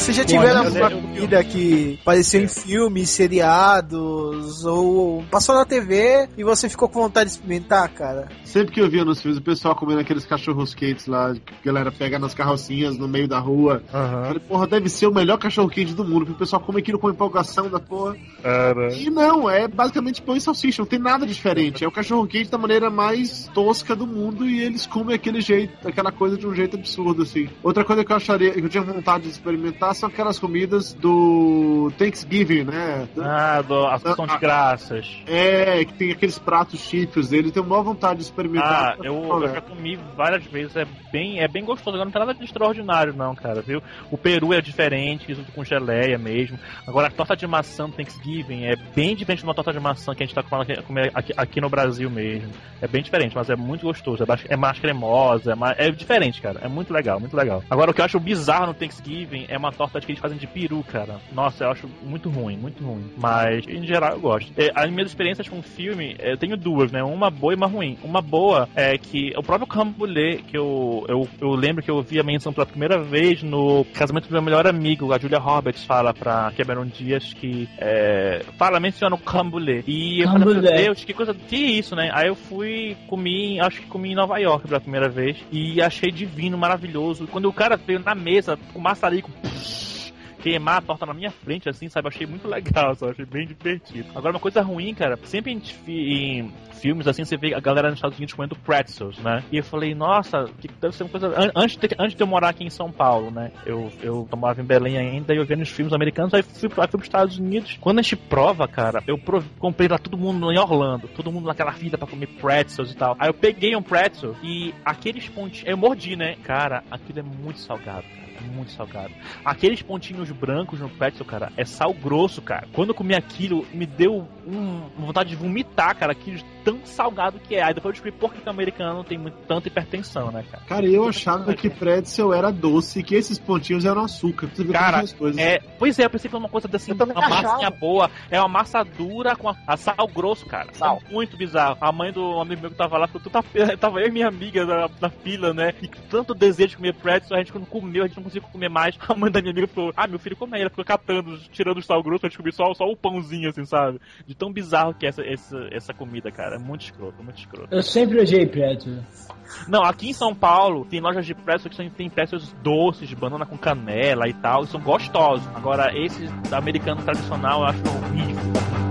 Vocês já tiveram alguma comida que apareceu em filmes, seriados, ou passou na TV e você ficou com vontade de experimentar, cara? Sempre que eu via nos filmes o pessoal comendo aqueles cachorros quentes lá, que a galera pega nas carrocinhas no meio da rua. Eu Aham. Falei, porra, deve ser o melhor cachorro quente do mundo, porque o pessoal come aquilo com empolgação da porra. Cara. E não, é basicamente pão e salsicha, não tem nada diferente. É o cachorro quente da maneira mais tosca do mundo e eles comem aquele jeito, aquela coisa de um jeito absurdo, assim. Outra coisa que eu acharia, que eu tinha vontade de experimentar são aquelas comidas do Thanksgiving, né? Ah, do, as ação de graças. É, que tem aqueles pratos típicos dele, tenho maior vontade de experimentar. Ah, eu, eu já comi várias vezes, é bem, é bem gostoso. Agora não tem nada de extraordinário, não, cara, viu? O peru é diferente, isso com geleia mesmo. Agora a torta de maçã do Thanksgiving é bem diferente de uma torta de maçã que a gente tá comendo aqui, aqui, aqui no Brasil mesmo. É bem diferente, mas é muito gostoso. É mais, é mais cremosa, é, mais- é diferente, cara. É muito legal, muito legal. Agora o que eu acho bizarro no Thanksgiving é uma torta que eles fazem de peru, cara. Nossa, eu acho muito ruim, muito ruim. Mas em geral eu gosto. É, as minhas experiências com filme, eu tenho duas, né? Uma boa e uma ruim. Uma boa é que o próprio Cambulé, que eu, eu, eu lembro que eu vi a menção pela primeira vez no casamento do meu melhor amigo, a Julia Roberts fala pra Cameron Dias que é, fala, menciona o Cambulé. E eu falei, meu Cambulé. Deus, que coisa, que isso, né? Aí eu fui, comi, acho que comi em Nova York pela primeira vez e achei divino, maravilhoso. Quando o cara veio na mesa com maçarico, queimar a torta na minha frente, assim, sabe? Achei muito legal, sabe? Achei bem divertido. Agora, uma coisa ruim, cara, sempre em, em filmes, assim, você vê a galera nos Estados Unidos comendo pretzels, né? E eu falei, nossa, que deve ser uma coisa... an- Antes de, antes de eu morar aqui em São Paulo, né? Eu, eu tomava em Belém ainda e eu via nos filmes americanos, aí fui, aí fui pros Estados Unidos. Quando a gente prova, cara, eu comprei lá todo mundo em Orlando, todo mundo naquela fila pra comer pretzels e tal. Aí eu peguei um pretzel e aqueles pontinhos... Eu mordi, né? Cara, aquilo é muito salgado, cara. Muito salgado. Aqueles pontinhos brancos no pretzel, cara, é sal grosso, cara. Quando eu comi aquilo, me deu um, vontade de vomitar, cara. Aquilo tão salgado que é. Aí depois eu descobri por que o americano tem muito, tanta hipertensão, né, cara? Cara, eu achava que pretzel era doce e que esses pontinhos eram açúcar. Você viu Cara, as coisas. É, pois é, eu pensei que era uma coisa assim, uma achava. massinha boa. É uma massa dura com a, a sal grosso, cara. Sal. É muito bizarro. A mãe do amigo meu que tava lá, falou, tu tá, tava eu e minha amiga na, na fila, né? E tanto desejo de comer pretzel, a gente quando comeu, a gente não conseguiu comer mais. A mãe da minha amiga falou, ah, meu filho, come aí. Ela ficou catando, tirando o sal grosso, a gente comeu só, só o pãozinho, assim, sabe? De tão bizarro que é essa, essa, essa comida, cara. Muito escroto, muito escroto. Eu sempre odiei pretzel. Não, aqui em São Paulo tem lojas de pretzel que são- tem pretzels doces, de banana com canela e tal, e são gostosos. Agora, esse americano tradicional eu acho horrível.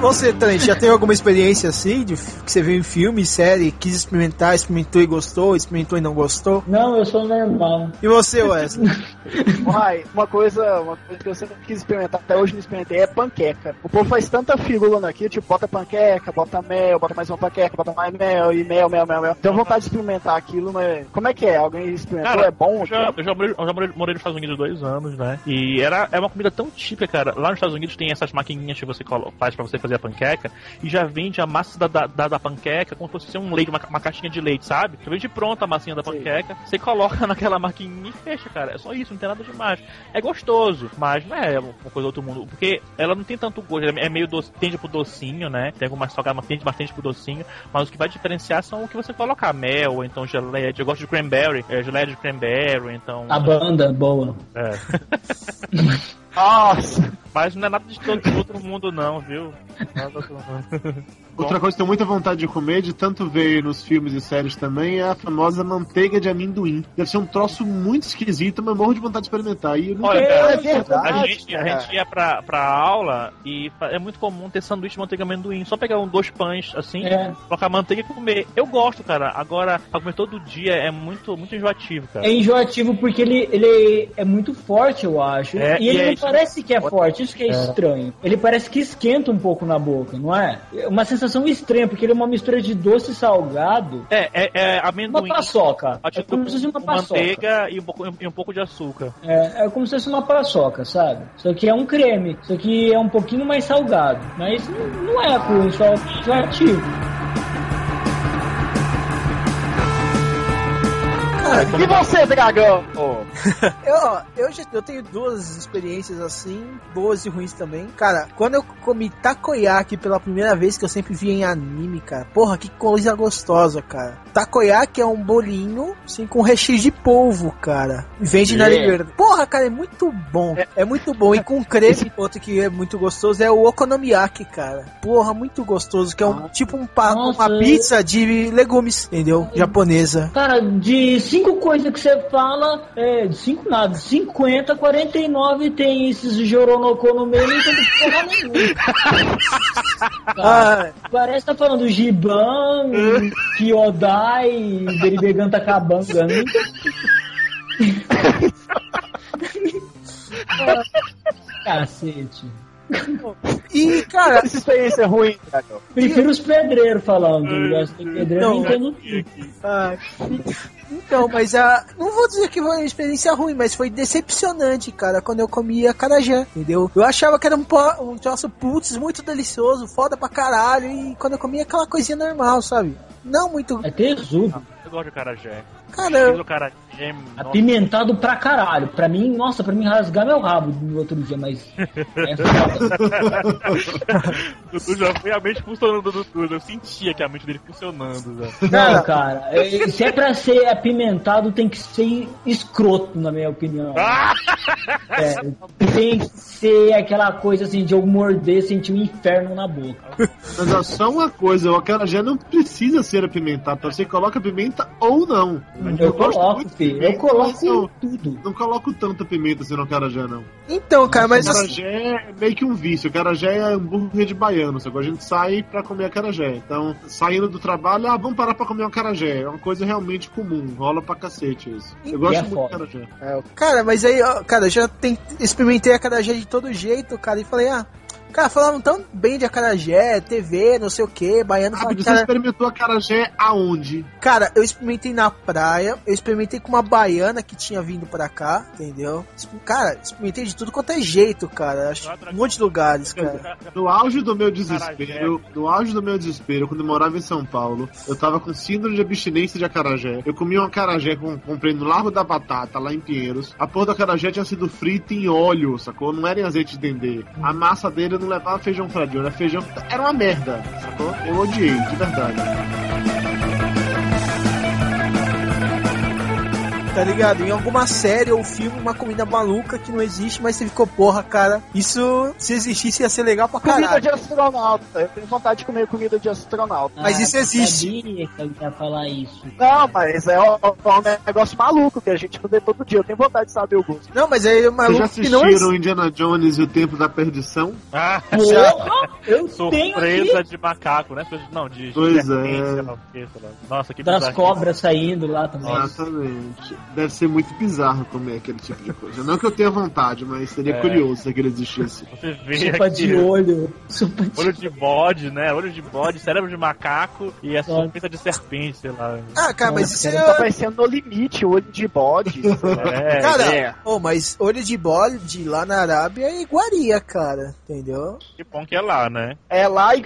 Você, Trent, já tem alguma experiência assim, de, que você viu em filme, série, quis experimentar, experimentou e gostou, experimentou e não gostou? Não, eu sou normal. E você, Wesley? *laughs* Uai, uma coisa, uma coisa que eu sempre quis experimentar, até hoje não experimentei, é panqueca. O povo faz tanta firula aqui, tipo, bota panqueca, bota mel, bota mais uma panqueca, bota mais mel, e mel, mel, mel, mel. Tenho vontade de experimentar aquilo, mas como é que é? Alguém experimentou? Cara, é bom? Já, eu já, morei, eu já morei, morei nos Estados Unidos dois anos, né? E era, é uma comida tão típica, cara. Lá nos Estados Unidos tem essas maquininhas que você faz pra você fazer a panqueca e já vende a massa da, da, da, panqueca como se fosse um leite, uma, uma caixinha de leite, sabe? Já vende pronta a massinha da panqueca, você coloca *laughs* naquela maquininha e fecha, cara. É só isso, não tem nada demais. É gostoso, mas não é uma coisa do outro mundo, porque ela não tem tanto gosto, é meio doce, tende pro docinho, né? Tem algumas salgadas, mas tende bastante pro docinho, mas o que vai diferenciar são o que você colocar, mel, ou então geleia, eu gosto de cranberry, é, geleia de cranberry, então... A banda, boa. É. *laughs* Nossa! Mas não é nada de todo do outro mundo, não, viu? Mundo. *laughs* Outra coisa que eu tenho muita vontade de comer, de tanto ver nos filmes e séries também, é a famosa manteiga de amendoim. Deve ser um troço muito esquisito, mas morro de vontade de experimentar. E eu nunca... Olha, É cara, verdade, a gente, a gente ia pra, pra aula e é muito comum ter sanduíche de manteiga de amendoim. Só pegar um, dois pães assim, É. colocar manteiga e comer. Eu gosto, cara. Agora, pra comer todo dia é muito, muito enjoativo, cara. É enjoativo porque ele, ele é muito forte, eu acho. É, e e ele é não isso. parece que é forte, isso que é, estranho. Ele parece que esquenta um pouco na boca, não é? É uma sensação estranha, porque ele é uma mistura de doce e salgado. É, é, é Uma amendoim. paçoca. É como se fosse uma paçoca. manteiga e um, pouco, e um pouco de açúcar. É, é como se fosse uma paçoca, sabe? Isso aqui é um creme. Isso aqui é um pouquinho mais salgado. Mas não, não é ruim, só é enjoativo. E você, dragão? *laughs* Eu, ó, eu, já, eu tenho duas experiências assim, boas e ruins também. Cara, quando eu comi takoyaki pela primeira vez, que eu sempre vi em anime, cara. Porra, que coisa gostosa, cara. Takoyaki é um bolinho, assim, com recheio de polvo, cara. E Vende na É. liberdade. Porra, cara, é muito bom. É, muito bom. E com creme, outro que é muito gostoso é o okonomiyaki, cara. Porra, muito gostoso. Que é um tipo um pa- uma eu- pizza de legumes, entendeu? Japonesa. Cara, de cinco coisas que você fala, é, cinco nada, 50, 49 tem esses Joronoco no meio, não tem porra nenhuma. *laughs* Cara, Ah, parece que tá falando Giban, Kyodai, Beribeganta Kabanga. né? *laughs* Cacete. e, cara, Essa experiência é ruim, dragão. Prefiro os pedreiros falando. Eu gosto de pedreiro, Não, não entendo Ah, então, mas a. Não vou dizer que foi uma experiência ruim, mas foi decepcionante, cara, quando eu comia carajé, entendeu? Eu achava que era um, po- um troço putz muito delicioso, foda pra caralho, e quando eu comia aquela coisinha normal, sabe? Não muito. É tesudo. Eu gosto de carajé. Cara, O carajé, nossa, Apimentado pra caralho. Pra mim, nossa, pra mim rasgar meu rabo no outro dia, mas. É foda. *laughs* Dudu já foi a mente funcionando do Dudu. Eu sentia que a mente dele funcionando. Já. Não, cara. é- Se é pra ser apimentado, tem que ser escroto, na minha opinião. Ah! É, tem que ser aquela coisa assim de eu morder, sentir um inferno na boca. Mas ó, só uma coisa, o acarajé não precisa ser apimentado, você coloca pimenta ou não. Eu gosto coloco, filho. Eu coloco mas eu tudo. Não coloco tanta pimenta assim no acarajé, não. então, cara, mas. O acarajé é meio que um vício. O acarajé é hambúrguer de baiano, só que a gente sai pra comer acarajé. Então, saindo do trabalho, ah, vamos parar pra comer um acarajé. É uma coisa realmente comum, rola pra cacete isso. Eu gosto é muito foda. de acarajé. Cara, mas aí, ó, cara, eu já tem, experimentei acarajé de todo jeito, cara, e falei, ah. Cara, falaram tão bem de acarajé, TV, não sei o que, baiano. Ah, fala, você cara, experimentou acarajé aonde? Cara, eu experimentei na praia, eu experimentei com uma baiana que tinha vindo pra cá, entendeu? Cara, experimentei de tudo quanto é jeito, cara. Acho um monte de lugares, cara. No auge do meu desespero, no auge do meu desespero, quando eu morava em São Paulo, eu tava com síndrome de abstinência de acarajé. Eu comi um acarajé que eu comprei no Largo da Batata, lá em Pinheiros. A porra do acarajé tinha sido frita em óleo, sacou? Não era em azeite de dendê. A massa dele não levava feijão fradinho, era feijão... Era uma merda, sacou? Eu odiei, de verdade. Tá ligado? Em alguma série ou filme, uma comida maluca que não existe, mas você ficou, porra, cara, isso se existisse ia ser legal pra Comida caralho. de astronauta. Eu tenho vontade de comer comida de astronauta. Mas Ah, isso eu existe. Sabia que ele ia falar isso. Não, mas é um, é um negócio maluco que a gente vê todo dia. Eu tenho vontade de saber o gosto. Não, mas aí é Vocês já maluco que não assistiram existe. Indiana Jones e o Tempo da Perdição? Ah, Porra, *laughs* eu surpresa de macaco, né? Não, de, de Pois é. Nossa, que das bizarro. cobras saindo lá também. Exatamente. Deve ser muito bizarro comer aquele tipo de coisa. Não que eu tenha vontade, mas seria É. curioso se aquele existisse. Você vê Sopa aqui, de olho. Sopa de olho de bode, né? Olho de bode, cérebro de macaco e a surpresa de serpente, sei lá. Ah, cara, mas isso cara, Tá é. parecendo no limite, olho de bode. É, Cara, é. oh, mas olho de bode lá na Arábia é iguaria, cara. Entendeu? que bom que é lá, né? é lá e.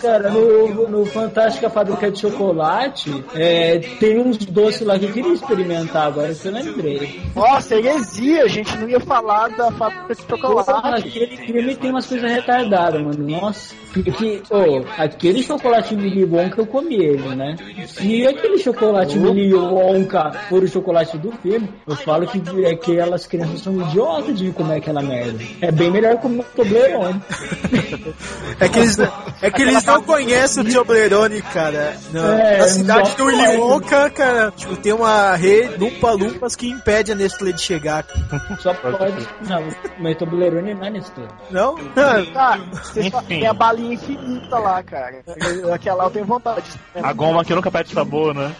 Cara, no, no Fantástica Fábrica de Chocolate, é, tem uns doces lá que eu queria experimentar agora, que eu lembrei. Nossa, heresia, a gente não ia falar da fábrica de chocolate. aquele filme tem umas coisas retardadas, mano. Nossa. Porque, ô, aquele chocolate Willy Wonka eu comi ele, né? Se aquele chocolate Willy Wonka for o chocolate do filme, eu falo que aquelas crianças são idiotas de comer aquela merda. É bem melhor comer um Toblerone. É que eles, é que eles não conhecem o Toblerone, cara. Na, É, na cidade do. Wonka, cara, tipo, tem uma rede Lumpa Lumpas que impede a Nestlé de chegar. Só pode. Não, mas Toblerone não é todo. Não? *laughs* Enfim. tem a balinha infinita lá, cara. Aquela eu tenho vontade. A goma que nunca perde sabor, né?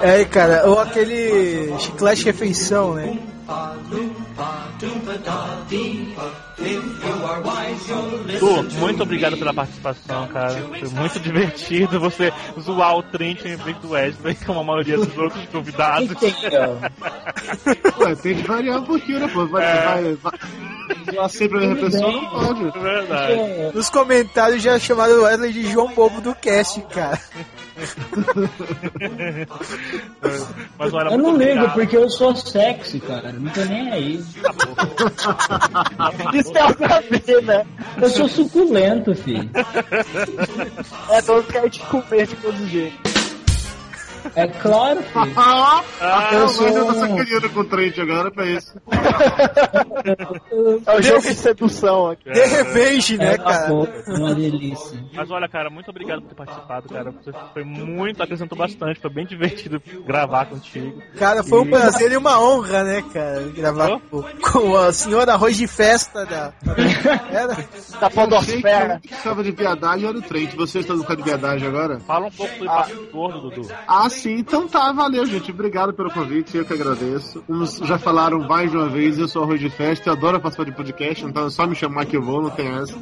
É, cara, ou aquele chiclete refeição, né? Tu, muito obrigado pela participação, cara. Foi muito divertido você zoar o Trent em vez do Wesley, como a maioria dos outros convidados. Tem, ó? Ué, tem que variar um pouquinho, né, pô? Vai, É. vai, vai, sempre a mesma pessoa, não pode. É verdade. Nos comentários já chamaram o Wesley de João Bobo do cast, cara. Mas olha, Eu não ligo, obrigado. porque eu sou sexy, cara. Não tô nem aí. Isso é pra ver, né? Eu sou suculento, filho. É todos querem te comer de todo jeito. É claro, filho. *laughs* Ah, eu eu sou ainda tô sacaneando com o Trent agora pra isso. *laughs* É o jogo de sedução aqui. The Revenge, né, É cara? uma delícia. Mas olha, cara, muito obrigado por ter participado, cara. Você foi muito, acrescentou bastante. Foi bem divertido gravar contigo. Cara, foi um prazer e uma honra, né, cara? Gravar com, com a senhora arroz de festa da. Era? Da Eu que o podosfera. que estava de viadagem era o Trent. Você está no de viadagem agora? Fala um pouco do Ah. Gordo, Dudu. Ah, sim. Então tá, valeu, gente. Obrigado pelo convite, eu que agradeço. Uns já falaram mais de uma vez, eu sou arroz de festa, eu adoro participar de podcast, então é só me chamar que eu vou, não tem essa.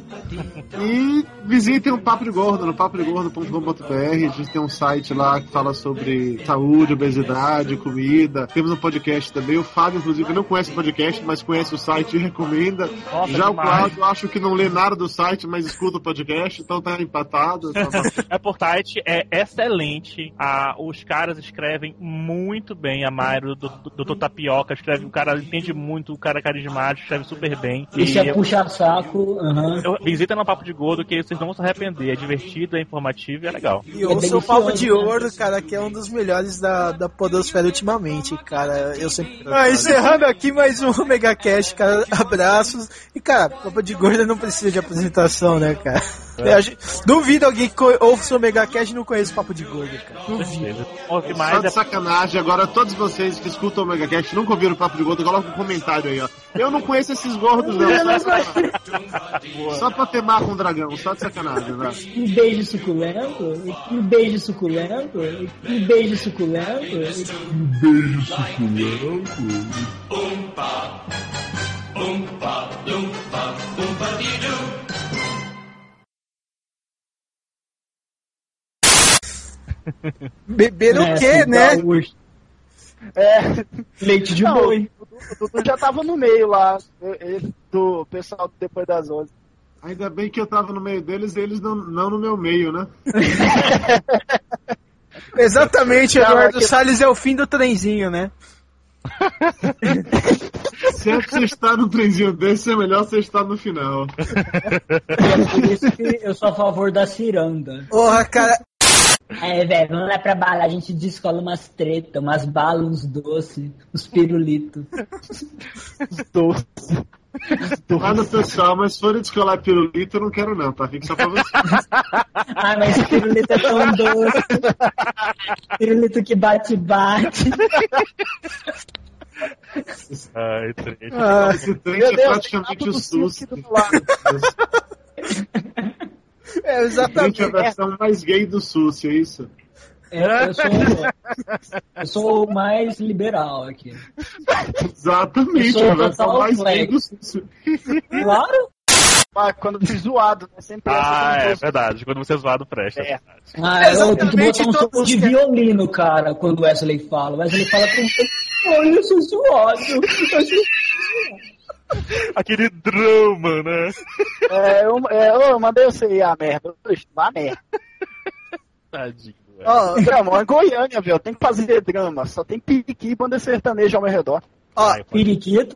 E visitem o Papo de Gordo, no papodegordo.com.br. A gente tem um site lá que fala sobre saúde, obesidade, comida. Temos um podcast também. O Fábio, inclusive, não conhece o podcast, mas conhece o site e recomenda. Nossa, já o demais. Cláudio, acho que não lê nada do site, mas escuta o podcast, então tá empatado. Tá *laughs* É por site, é excelente. Ah, os caras escrevem muito bem. A Mayro, do Dr. Tapioca, escreve. O cara entende muito, o cara é carismático, escreve super bem. Isso é eu- puxar saco. aham. eu- visita no Papo de Gordo que vocês não vão se arrepender. É divertido, é informativo e é legal. E eu sou o delicioso, Papo de? Ouro, cara, que é um dos melhores da, da Podosfera ultimamente, cara. Eu sempre. Ah, encerrando aqui mais um Mega Cash, cara. Abraços. E, cara, Papo de Gordo não precisa de apresentação, né, cara? É. Duvido alguém que ouça o Mega Cash e não conheça o Papo de Gordo, cara. Duvido. Que Só mais de é sacanagem, agora todos vocês que escutam o Megacast nunca ouviram o Papo de Gordo, coloca um comentário aí, ó. Eu não conheço esses gordos, não. Só, de sacanagem. só pra temar com o dragão, só de sacanagem, né? Um beijo suculento, um beijo suculento, um beijo suculento. Beber o É, quê, assim, né? É, Leite de Não, boi. o Dudu- o já tava no meio lá, ele- do pessoal depois das 11. Ainda bem que eu tava no meio deles e eles não, não no meu meio, né? *laughs* Exatamente, Eduardo que- Salles é o fim do trenzinho, né? *laughs* Se é pra você estar num trenzinho desse, é melhor você estar no final. É por isso que eu sou a favor da ciranda. Porra, cara. É, velho, vamos lá pra bala, a gente descola umas treta, umas balas, uns doces, uns pirulitos. Doce. Ah, no pessoal, mas se for descolar pirulito, eu não quero não, tá? Fica só pra você. Ah, mas pirulito é tão doce. Pirulito que bate-bate. Ai, triste. Ah, Esse trem é Deus, praticamente tem o do SUS. *laughs* É, exatamente. é a versão mais gay do SUS, é isso? Eu, eu sou, eu sou o mais liberal aqui. Exatamente, é a versão mais gay flex. do SUS. Claro. Ah, Quando fui zoado, né? Sempre Ah, é verdade. Quando você é zoado, presta. É. Ah, eu tenho que botar um som de que- violino, cara, quando o Wesley fala. O Wesley fala com Olha, eu sou zoado. Eu sou *laughs* Aquele drama, né? É, eu, é, eu, mandei você ir a merda. Oxe, Vá a merda. Tadinho. velho. Ó, Drama, é Goiânia, velho. Tem que fazer drama. Só tem piqui e banda sertaneja ao meu redor. ó, Ai, pode- periquito.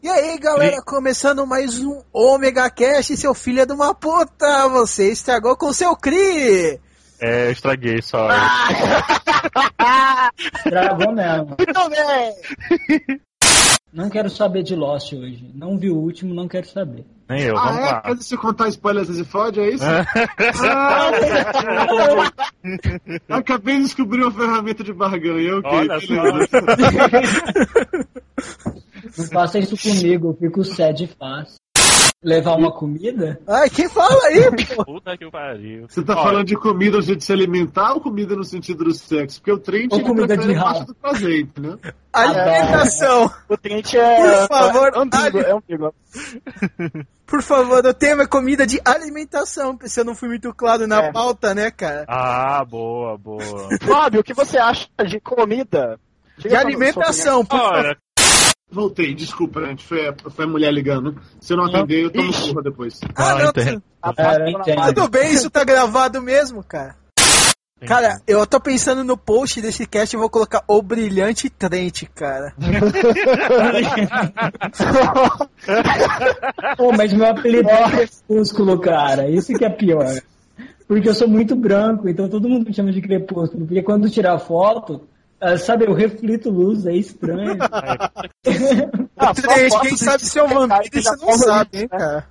E aí, galera, começando mais um Omega Cast, seu filho é de uma puta, você estragou com seu Cri. É, eu estraguei só. *laughs* Dragão mesmo. Muito bem! *laughs* Não quero saber de Lost hoje. Não vi o último, não quero saber. Nem eu, vamos Ah, é? lá. Se contar spoilers você fode, é isso? *laughs* Ah, acabei de descobrir uma ferramenta de barganha. ok, Olha beleza. Não faça isso comigo, eu fico sad fácil. Levar uma comida? Ai, quem fala aí? *laughs* pô? Puta que pariu. Você tá Olha, falando de comida no de se alimentar ou comida no sentido do sexo? Porque o Trent Ou comida de parte do prazer, entendeu? *laughs* Alimentação. O Trent é. Por favor, é ambíguo, é ambíguo. *laughs* Por favor, o tema é comida de alimentação, se eu não fui muito claro na É. pauta, né, cara? Ah, boa, boa. Fábio, o que você acha de comida? De alimentação, por favor. Voltei, desculpa, gente. Foi a, foi a mulher ligando. Se eu não atender, eu tomo Ixi. surra depois. Ah, Ah, não, entendo. tudo bem, isso tá gravado mesmo, cara. Cara, eu tô pensando no post desse cast, eu vou colocar o brilhante Trent, cara. *laughs* Pô, mas meu apelido é Crepúsculo, cara. Isso que é pior. Porque eu sou muito branco, então todo mundo me chama de Crepúsculo. Porque quando tirar foto, ah, sabe, eu reflito luz, é estranho. *laughs* Ah, quem sabe se é o vampiro e você não sabe, isso, hein, né? cara.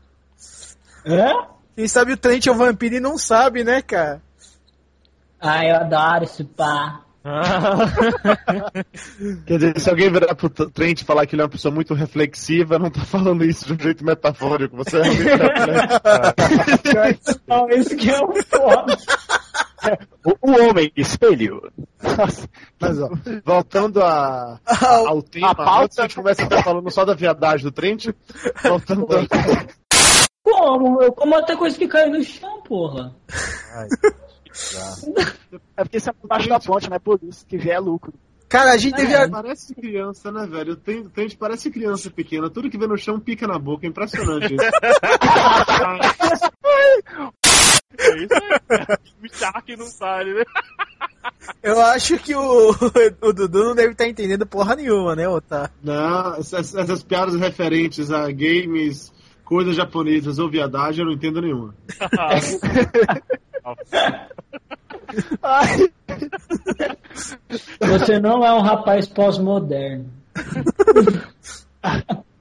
Hã? Quem sabe o Trent é o vampiro e não sabe, né, cara? Ah, eu adoro esse pá. *laughs* Quer dizer, se alguém virar pro Trent e falar que ele é uma pessoa muito reflexiva, não tá falando isso de um jeito metafórico. Você é. *laughs* Não, esse que é o foda. O, o homem espelho. Mas, ó, voltando a, *laughs* ao tema, a pauta- antes a gente começa a estar falando só da viadagem do Trent, voltando Como? Eu como até coisa que cai no chão, porra. É porque você é por baixo da ponte, né? Por isso que vier lucro. Cara, a gente devia. Parece criança, né, velho? O Trent parece criança pequena. Tudo que vê no chão pica na boca. É impressionante isso. é isso aí. Me que não sabe, né? Eu acho que o, *laughs* o Dudu não deve estar entendendo porra nenhuma, né, Otá? Não, essas, essas piadas referentes a games, coisas japonesas ou viadagem, eu não entendo nenhuma. *laughs* Ai, Você não é um rapaz pós-moderno.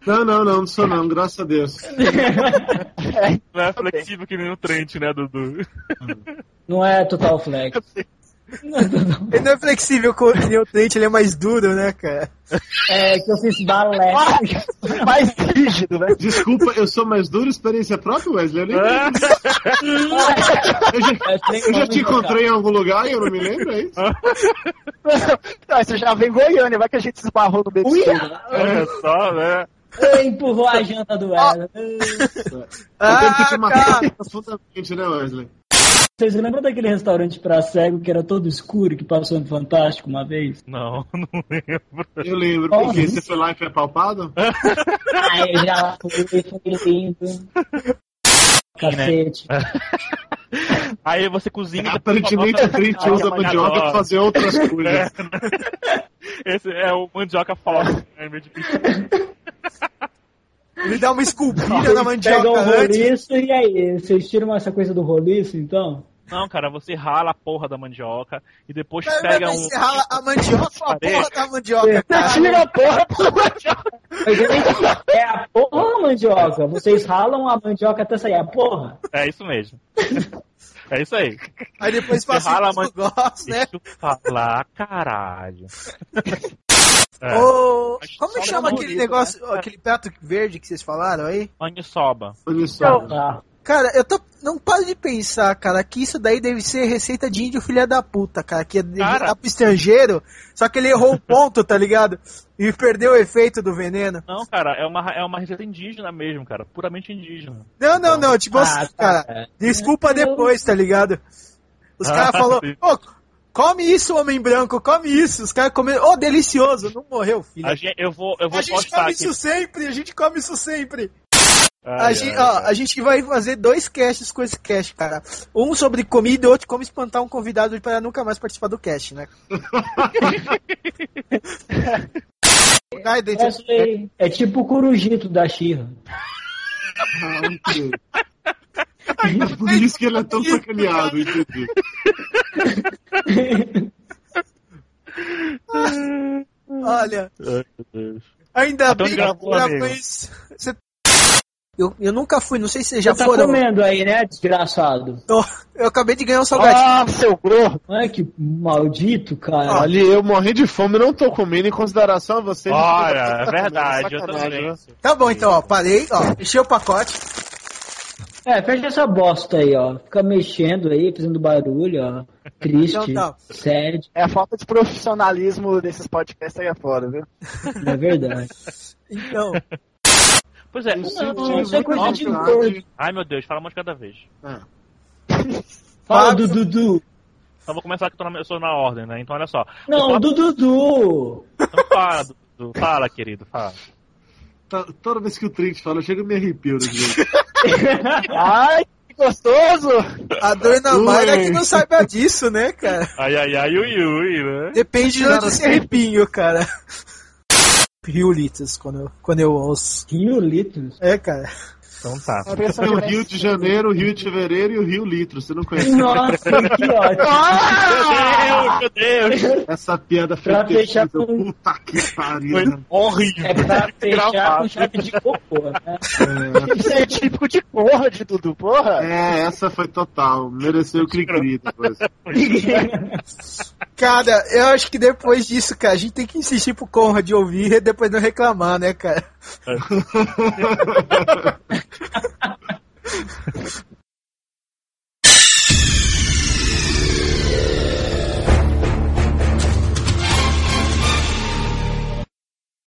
Não, não, não, não sou não, graças a Deus. Não é flexível que nem o Trent, né, Dudu? Não é total flex. Não é Ele não é flexível com o Trent, ele é mais duro, né, cara? É que eu fiz balé. *laughs* mais rígido, né? Desculpa, eu sou mais duro, experiência própria, Wesley. Eu, nem... eu já, eu já te encontrei em algum lugar e eu não me lembro, é isso? *laughs* Ah, você já vem em Goiânia, vai que a gente se esbarrou no meio né? Olha só, né? Ele empurrou a janta do Wesley. Eu Ah, tenho que te cara. matar profundamente, né, Wesley? Vocês lembram daquele restaurante pra cego que era todo escuro que passou no Fantástico uma vez? Não, *laughs* não lembro. Eu lembro, porque você foi lá e foi apalpado? Ai, eu já fui, foi lindo. *laughs* Cacete. *laughs* Aí você cozinha. Aparentemente Trent Ah, usa mandioca pra fazer outras coisas. É. Esse é o mandioca falsa. É meio difícil. Ele dá uma esculpida na Pega mandioca o antes. roliço e aí? Vocês tiram essa coisa do roliço, então? Não, cara, você rala a porra da mandioca e depois Cara, pega mas um. você rala a mandioca com a porra da mandioca, cara. Tira a porra da mandioca. É a porra mandioca. Vocês ralam a mandioca até sair a porra. É isso mesmo. *laughs* É isso aí. Aí depois Você passa rala a o mandioca. negócio, né? Deixa eu falar, caralho. É. Como só chama não aquele bonito, negócio, né? aquele prato verde que vocês falaram aí? Maniçoba. Olha só. Tá. Cara, eu tô. Não paro de pensar, cara, que isso daí deve ser receita de índio filha da puta, cara. Que deve Cara. pro estrangeiro, só que ele errou o ponto, tá ligado? E perdeu o efeito do veneno. Não, cara, é uma, é uma receita indígena mesmo, cara. Puramente indígena. Não, não, não, tipo Ah, assim, tá. cara, desculpa depois, tá ligado? Os Ah, caras falaram, ô, come isso, homem branco, come isso. Os caras comeram, ô, delicioso, não morreu, filho. A gente, eu vou, eu vou A gente come aqui. isso sempre, a gente come isso sempre. Ai, a, gente, ai, ó, ai. a gente vai fazer dois casts com esse cast, cara. Um sobre comida e outro como espantar um convidado para nunca mais participar do cast, né? *laughs* Ai, aí é tipo o corujito da Xirra. Ah. É por isso que ele é tão sacaneado, entendi. *laughs* Olha, Deus. ainda Então bem que gravou, você- Eu, eu nunca fui, não sei se vocês já Já tá foram. comendo aí, né, desgraçado? Tô- Eu acabei de ganhar um salgadinho. Ah, seu gordo. Ai, que maldito, cara. Olha, eu morri de fome e não tô comendo em consideração a vocês. Olha, é verdade, eu também. Tá bom, então, ó, parei, ó, enchei o pacote. É, fecha essa bosta aí, ó. Fica mexendo aí, fazendo barulho, ó. Triste, Então tá. sério, É a falta de profissionalismo desses podcasts aí é foda, viu? é verdade. Então, Pois é, Não, isso é coisa de gordo. Ai meu Deus, fala de cada vez. Fala Fábio- do Dudu. Então vou começar que eu tô na, eu sou na ordem, né? Então olha só. Não, Eu do Dudu. Então fala, Dudu. Fala, querido, fala. Toda vez que o Trix fala, chega e me arrepio. Né, gente? *laughs* *laughs* Ai, que gostoso! a dona. Mayra que não saiba disso, né, cara? Ai, ai, ai, ui, ui, né? Depende de onde se arrepinho, cara. *laughs* Rio litros quando eu, quando eu ouço. Rio litros. É, cara. Então tá. Tem o Rio de Janeiro, o Rio de Fevereiro e o Rio Litro. Você não conhece Nossa, que *laughs* ótimo. Meu Deus, meu Deus! essa piada fetecida? fechar com- Puta que pariu. Foi né? horrível. É pra fechar Gravado. com chave de cocô, né? *laughs* Isso é típico de porra de Dudu, porra. É, essa foi total. Mereceu o cri-cri depois. *laughs* Cara, eu acho que depois disso, cara, a gente tem que insistir pro Conrad ouvir e depois não reclamar, né, cara? 呵呵呵呵呵呵呵呵呵